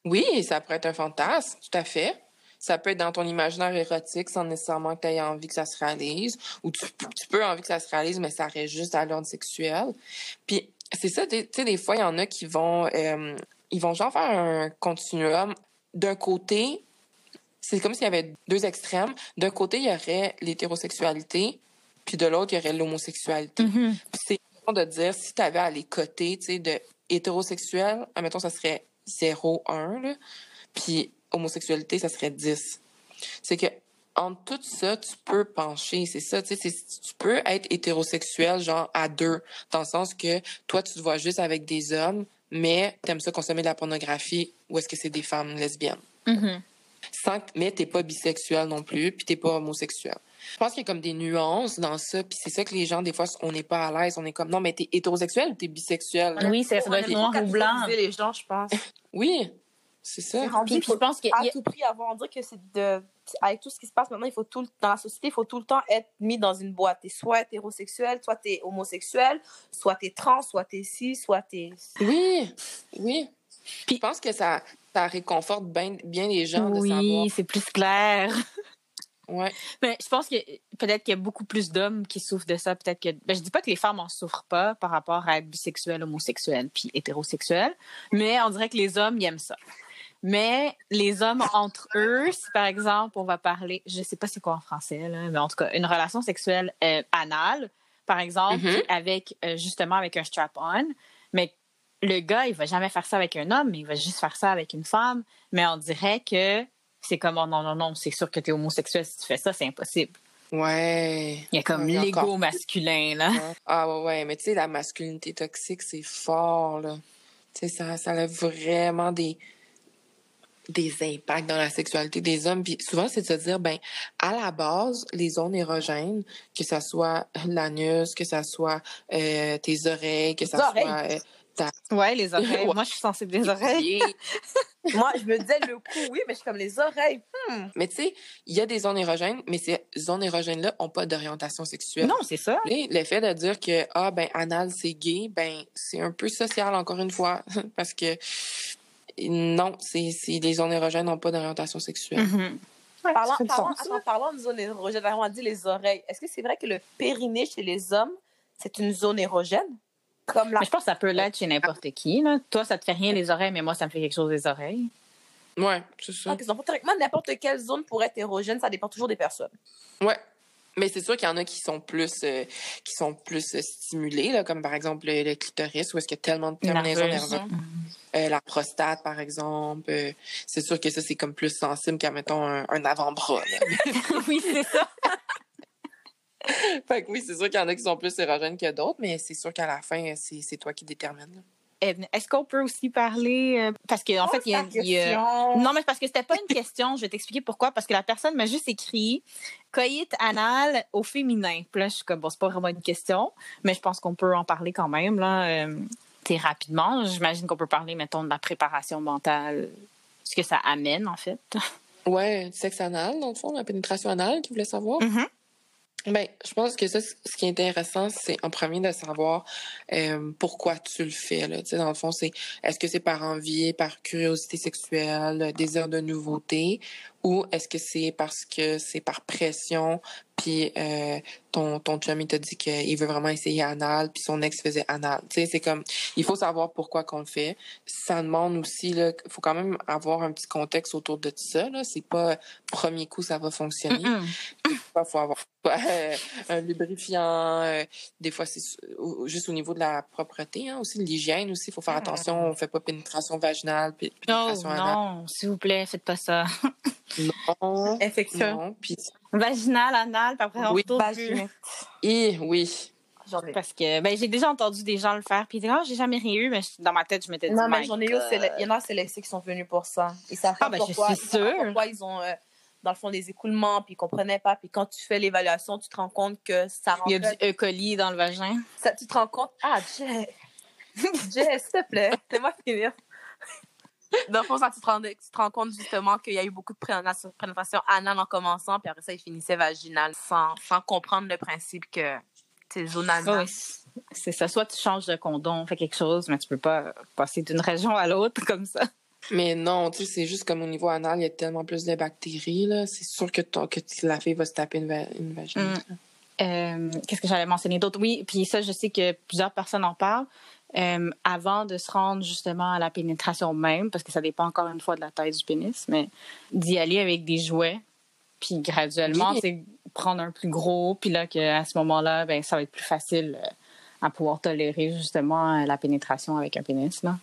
Speaker 3: Oui, ça pourrait être un fantasme, tout à fait. Ça peut être dans ton imaginaire érotique sans nécessairement que tu aies envie que ça se réalise. Ou tu, tu peux envie que ça se réalise, mais ça reste juste à l'ordre sexuel. Puis c'est ça, tu sais, des fois, il y en a qui vont... Euh, ils vont genre faire un continuum. D'un côté, c'est comme s'il y avait deux extrêmes. D'un côté, il y aurait l'hétérosexualité, puis de l'autre, il y aurait l'homosexualité.
Speaker 1: Mm-hmm.
Speaker 3: C'est de dire, si tu avais à les côtés, tu sais, de hétérosexuel, admettons, ça serait 0, 1, puis homosexualité, ça serait 10. C'est que entre tout ça, tu peux pencher, c'est ça, tu sais, tu peux être hétérosexuel, genre à deux, dans le sens que toi, tu te vois juste avec des hommes, mais t'aimes ça consommer de la pornographie, ou est-ce que c'est des femmes lesbiennes?
Speaker 1: Mm-hmm
Speaker 3: sans mais t'es pas bisexuel non plus, puis t'es pas homosexuel. Je pense qu'il y a comme des nuances dans ça, puis c'est ça que les gens des fois on n'est pas à l'aise, on est comme non mais t'es hétérosexuel ou t'es bisexuel?
Speaker 1: Oui, ça doit être noir ou blanc.
Speaker 2: les gens, je pense.
Speaker 3: oui. C'est ça.
Speaker 2: Puis, je pense qu'à tout prix avoir dire que c'est de avec tout ce qui se passe maintenant, il faut tout dans la société, il faut tout le temps être mis dans une boîte. T'es soit hétérosexuel, soit t'es homosexuel, soit t'es trans, soit t'es ci, soit t'es.
Speaker 3: Oui, oui. Puis, je pense que ça, ça réconforte bien, bien les gens de savoir.
Speaker 1: Oui, c'est plus clair.
Speaker 3: Ouais.
Speaker 1: Mais je pense que peut-être qu'il y a beaucoup plus d'hommes qui souffrent de ça. Peut-être que. Ben, je dis pas que les femmes en souffrent pas par rapport à être bisexuelles, homosexuelles puis hétérosexuelles, mais on dirait que les hommes, ils aiment ça. Mais les hommes entre eux, si par exemple, on va parler, je sais pas c'est quoi en français, là, mais en tout cas, une relation sexuelle euh, anale, par exemple, mm-hmm. avec euh, justement avec un strap-on, mais le gars, il va jamais faire ça avec un homme, mais il va juste faire ça avec une femme. Mais on dirait que c'est comme, oh non, non, non, c'est sûr que tu es homosexuel si tu fais ça, c'est impossible.
Speaker 3: Ouais.
Speaker 1: Il y a comme l'ego masculin, là.
Speaker 3: Ah ouais, ouais, mais tu sais, la masculinité toxique, c'est fort, là. Tu sais, ça, ça a vraiment des, des impacts dans la sexualité des hommes. Puis souvent, c'est de se dire, ben, à la base, les zones érogènes, que ça soit l'anus, que ça soit euh, tes oreilles, que ça soit... Euh,
Speaker 1: Ouais, les oreilles. Moi, je suis sensible des oreilles.
Speaker 2: Moi, je me disais le cou, oui, mais je suis comme les oreilles. Hmm.
Speaker 3: Mais tu sais, il y a des zones érogènes, mais ces zones érogènes-là n'ont pas d'orientation sexuelle.
Speaker 1: Non, c'est ça.
Speaker 3: Le fait de dire que, ah, ben, anal, c'est gay, ben, c'est un peu social, encore une fois, parce que non, c'est les zones érogènes n'ont pas d'orientation sexuelle.
Speaker 2: Parlant, parlant, parlant, de zones érogènes, on a dit les oreilles. Est-ce que c'est vrai que le périnée chez les hommes, c'est une zone érogène?
Speaker 1: Comme Mais je pense que ça peut l'être chez n'importe qui. Là. Toi, ça te fait rien les oreilles, mais moi, ça me fait quelque chose des oreilles.
Speaker 3: Ouais, c'est ça.
Speaker 2: Donc, théoriquement, n'importe quelle zone pourrait être érogène, ça dépend toujours des personnes.
Speaker 3: Ouais. Mais c'est sûr qu'il y en a qui sont plus euh, qui sont plus euh, stimulés, là, comme par exemple le, clitoris, où est-ce qu'il y a tellement de terminaisons nerveuses. Euh, la prostate, par exemple. c'est sûr que ça, c'est comme plus sensible qu'à, mettons, un, un avant-bras.
Speaker 1: oui, c'est ça.
Speaker 3: fait que oui, c'est sûr qu'il y en a qui sont plus érogènes que d'autres, mais c'est sûr qu'à la fin, c'est toi qui détermines.
Speaker 1: Est-ce qu'on peut aussi parler euh, parce qu'en en fait il y a, non mais parce que c'était pas une question, je vais t'expliquer pourquoi parce que la personne m'a juste écrit coït anal au féminin. Puis là je suis comme bon c'est pas vraiment une question, mais je pense qu'on peut en parler quand même là euh, rapidement, j'imagine qu'on peut parler mettons de la préparation mentale ce que ça amène en fait.
Speaker 3: Ouais, sexe anal dans le fond, la pénétration anale, tu voulais savoir? Mm-hmm. Ben, je pense que ça, ce qui est intéressant, c'est en premier de savoir euh, pourquoi tu le fais. Là. Tu sais, dans le fond, c'est est-ce que c'est par envie, par curiosité sexuelle, désir de nouveauté, ou est-ce que c'est parce que c'est par pression, puis euh, ton, ton chum, il t'a dit qu'il veut vraiment essayer anal, puis son ex faisait anal. Tu sais, c'est comme, il faut savoir pourquoi qu'on le fait. Ça demande aussi, là, faut quand même avoir un petit contexte autour de ça, là. C'est pas, premier coup, ça va fonctionner. Il faut avoir euh, un lubrifiant. Euh, des fois, c'est juste au niveau de la propreté, hein, aussi de l'hygiène aussi. Il faut faire attention. On fait pas pénétration vaginale, pénétration
Speaker 1: non, Non, s'il vous plaît, faites pas ça.
Speaker 3: non.
Speaker 1: Infection. Vaginal, anal, puis après on oui,
Speaker 3: plus. Et oui.
Speaker 1: Parce que ben, j'ai déjà entendu des gens le faire, puis ils disent, oh, j'ai jamais rien eu, mais dans ma tête, je m'étais dit,
Speaker 2: non, mais j'en ai eu, il y en a, c'est les qui sont venus pour ça. Ils savent ah, ben, pourquoi, je suis sûre. pourquoi ils ont, euh, dans le fond, des écoulements, puis ils comprenaient pas. Puis quand tu fais l'évaluation, tu te rends compte que ça
Speaker 1: rentre. Il y a du E. coli dans le vagin.
Speaker 2: Ça, tu te rends compte, ah, Jess, Jess, s'il te plaît, fais-moi finir. Dans le fond, ça, tu, te rends, tu te rends compte justement qu'il y a eu beaucoup de présentation anal en commençant, puis après ça, il finissait vaginal sans, sans comprendre le principe que c'est zone anale.
Speaker 1: c'est ça. Soit tu changes de condom, fais quelque chose, mais tu peux pas passer d'une région à l'autre comme ça.
Speaker 3: Mais non, tu sais, c'est juste comme au niveau anal, il y a tellement plus de bactéries, là. C'est sûr que, ton, que la fille va se taper une, une vagine. Mm.
Speaker 1: Euh, qu'est-ce que j'allais mentionner d'autre? Oui, puis ça, je sais que plusieurs personnes en parlent. Euh, avant de se rendre justement à la pénétration même, parce que ça dépend encore une fois de la taille du pénis, mais d'y aller avec des jouets, puis graduellement, c'est prendre un plus gros, puis là, à ce moment-là, ben, ça va être plus facile euh, à pouvoir tolérer justement la pénétration avec un pénis. Là.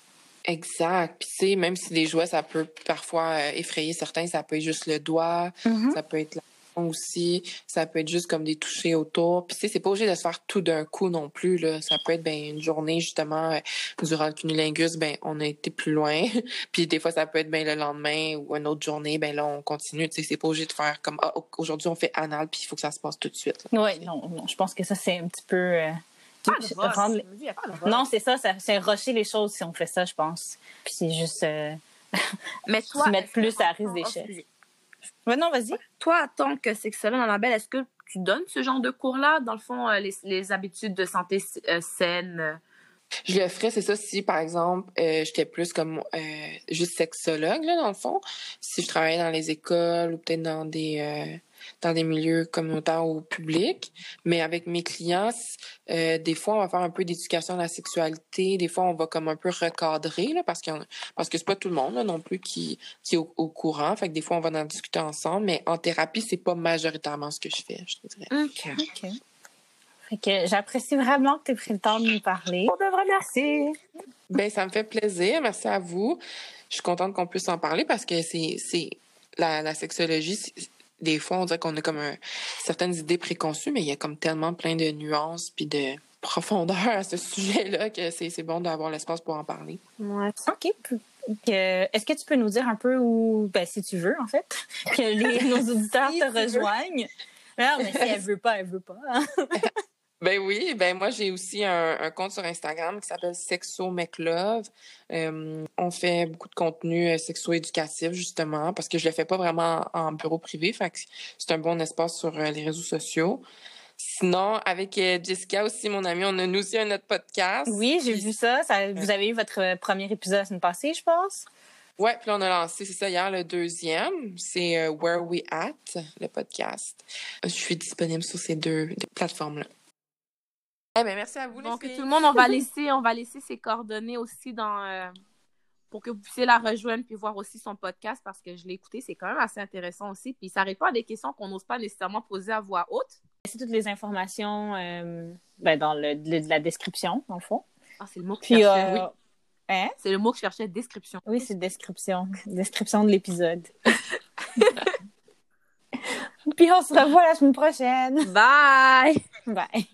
Speaker 3: Exact. Puis tu sais, même si des jouets, ça peut parfois euh, effrayer certains, ça peut être juste le doigt, mm-hmm. ça peut être la aussi. Ça peut être juste comme des touchés autour. Puis, tu sais, c'est pas obligé de se faire tout d'un coup non plus, là. Ça peut être, ben, une journée, justement, euh, durant le cunilingus, ben, on a été plus loin. puis, des fois, ça peut être, ben, le lendemain ou une autre journée, ben, là, on continue. Tu sais, c'est pas obligé de faire comme, ah, aujourd'hui, on fait anal, puis il faut que ça se passe tout de suite.
Speaker 1: Oui, non, non. Je pense que ça, c'est un petit peu. Euh, non, c'est ça, c'est rusher les choses si on fait ça, je pense. Puis c'est juste euh,
Speaker 2: mais toi,
Speaker 1: se mettre plus à risque d'échec non, vas-y.
Speaker 2: Toi, en tant que sexologue, Annabelle, est-ce que tu donnes ce genre de cours-là, dans le fond, euh, les, habitudes de santé euh, saines? Euh?
Speaker 3: Je le ferais, c'est ça, si par exemple, j'étais plus comme juste sexologue, là, dans le fond. Si je travaillais dans les écoles ou peut-être dans des dans des milieux communautaires ou publics. Mais avec mes clients, euh, des fois, on va faire un peu d'éducation à la sexualité. Des fois, on va comme un peu recadrer, là, parce, que parce que c'est pas tout le monde là, non plus qui, qui est au, courant. Fait que des fois, on va en discuter ensemble. Mais en thérapie, c'est pas majoritairement ce que je fais, je dirais.
Speaker 1: OK. OK. Fait que j'apprécie vraiment que tu aies pris le temps de nous parler.
Speaker 2: On devrait merci.
Speaker 3: Ben, ça me fait plaisir. Merci à vous. Je suis contente qu'on puisse en parler parce que c'est, c'est la, la sexologie, des fois, on dirait qu'on a comme certaines idées préconçues, mais il y a comme tellement plein de nuances puis de profondeur à ce sujet-là que c'est bon d'avoir l'espace pour en parler.
Speaker 1: Ouais. OK. Est-ce que tu peux nous dire un peu où, ben, si tu veux, en fait, que nos auditeurs te rejoignent? Non, mais si elle veut pas, elle veut pas. Hein.
Speaker 3: Ben oui, ben moi j'ai aussi un, compte sur Instagram qui s'appelle Sexo Love. Euh, on fait beaucoup de contenu euh, sexo-éducatif justement parce que je le fais pas vraiment en bureau privé, fait c'est un bon espace sur euh, les réseaux sociaux. Sinon, avec Jessica aussi, mon amie, on a nous aussi un autre podcast.
Speaker 1: Oui, j'ai vu ça. Vous avez eu votre premier épisode la semaine passée, je pense?
Speaker 3: Ouais, puis on a lancé, c'est ça, hier, le deuxième. C'est Where We At, le podcast. Je suis disponible sur ces deux plateformes-là. Eh ben, merci à vous,
Speaker 2: Donc, tout le monde, on va laisser, on va laisser ses coordonnées aussi dans, euh, pour que vous puissiez la rejoindre puis voir aussi son podcast parce que je l'ai écouté. C'est quand même assez intéressant aussi. Puis, ça répond à des questions qu'on n'ose pas nécessairement poser à voix haute.
Speaker 1: C'est toutes les informations euh, ben, dans le, la description, dans le fond.
Speaker 2: Ah, c'est le mot que je cherchais, oui.
Speaker 1: Hein?
Speaker 2: C'est le mot que je cherchais, description.
Speaker 1: Oui, c'est description. Description de l'épisode. Puis on se revoit la semaine prochaine.
Speaker 2: Bye!
Speaker 1: Bye.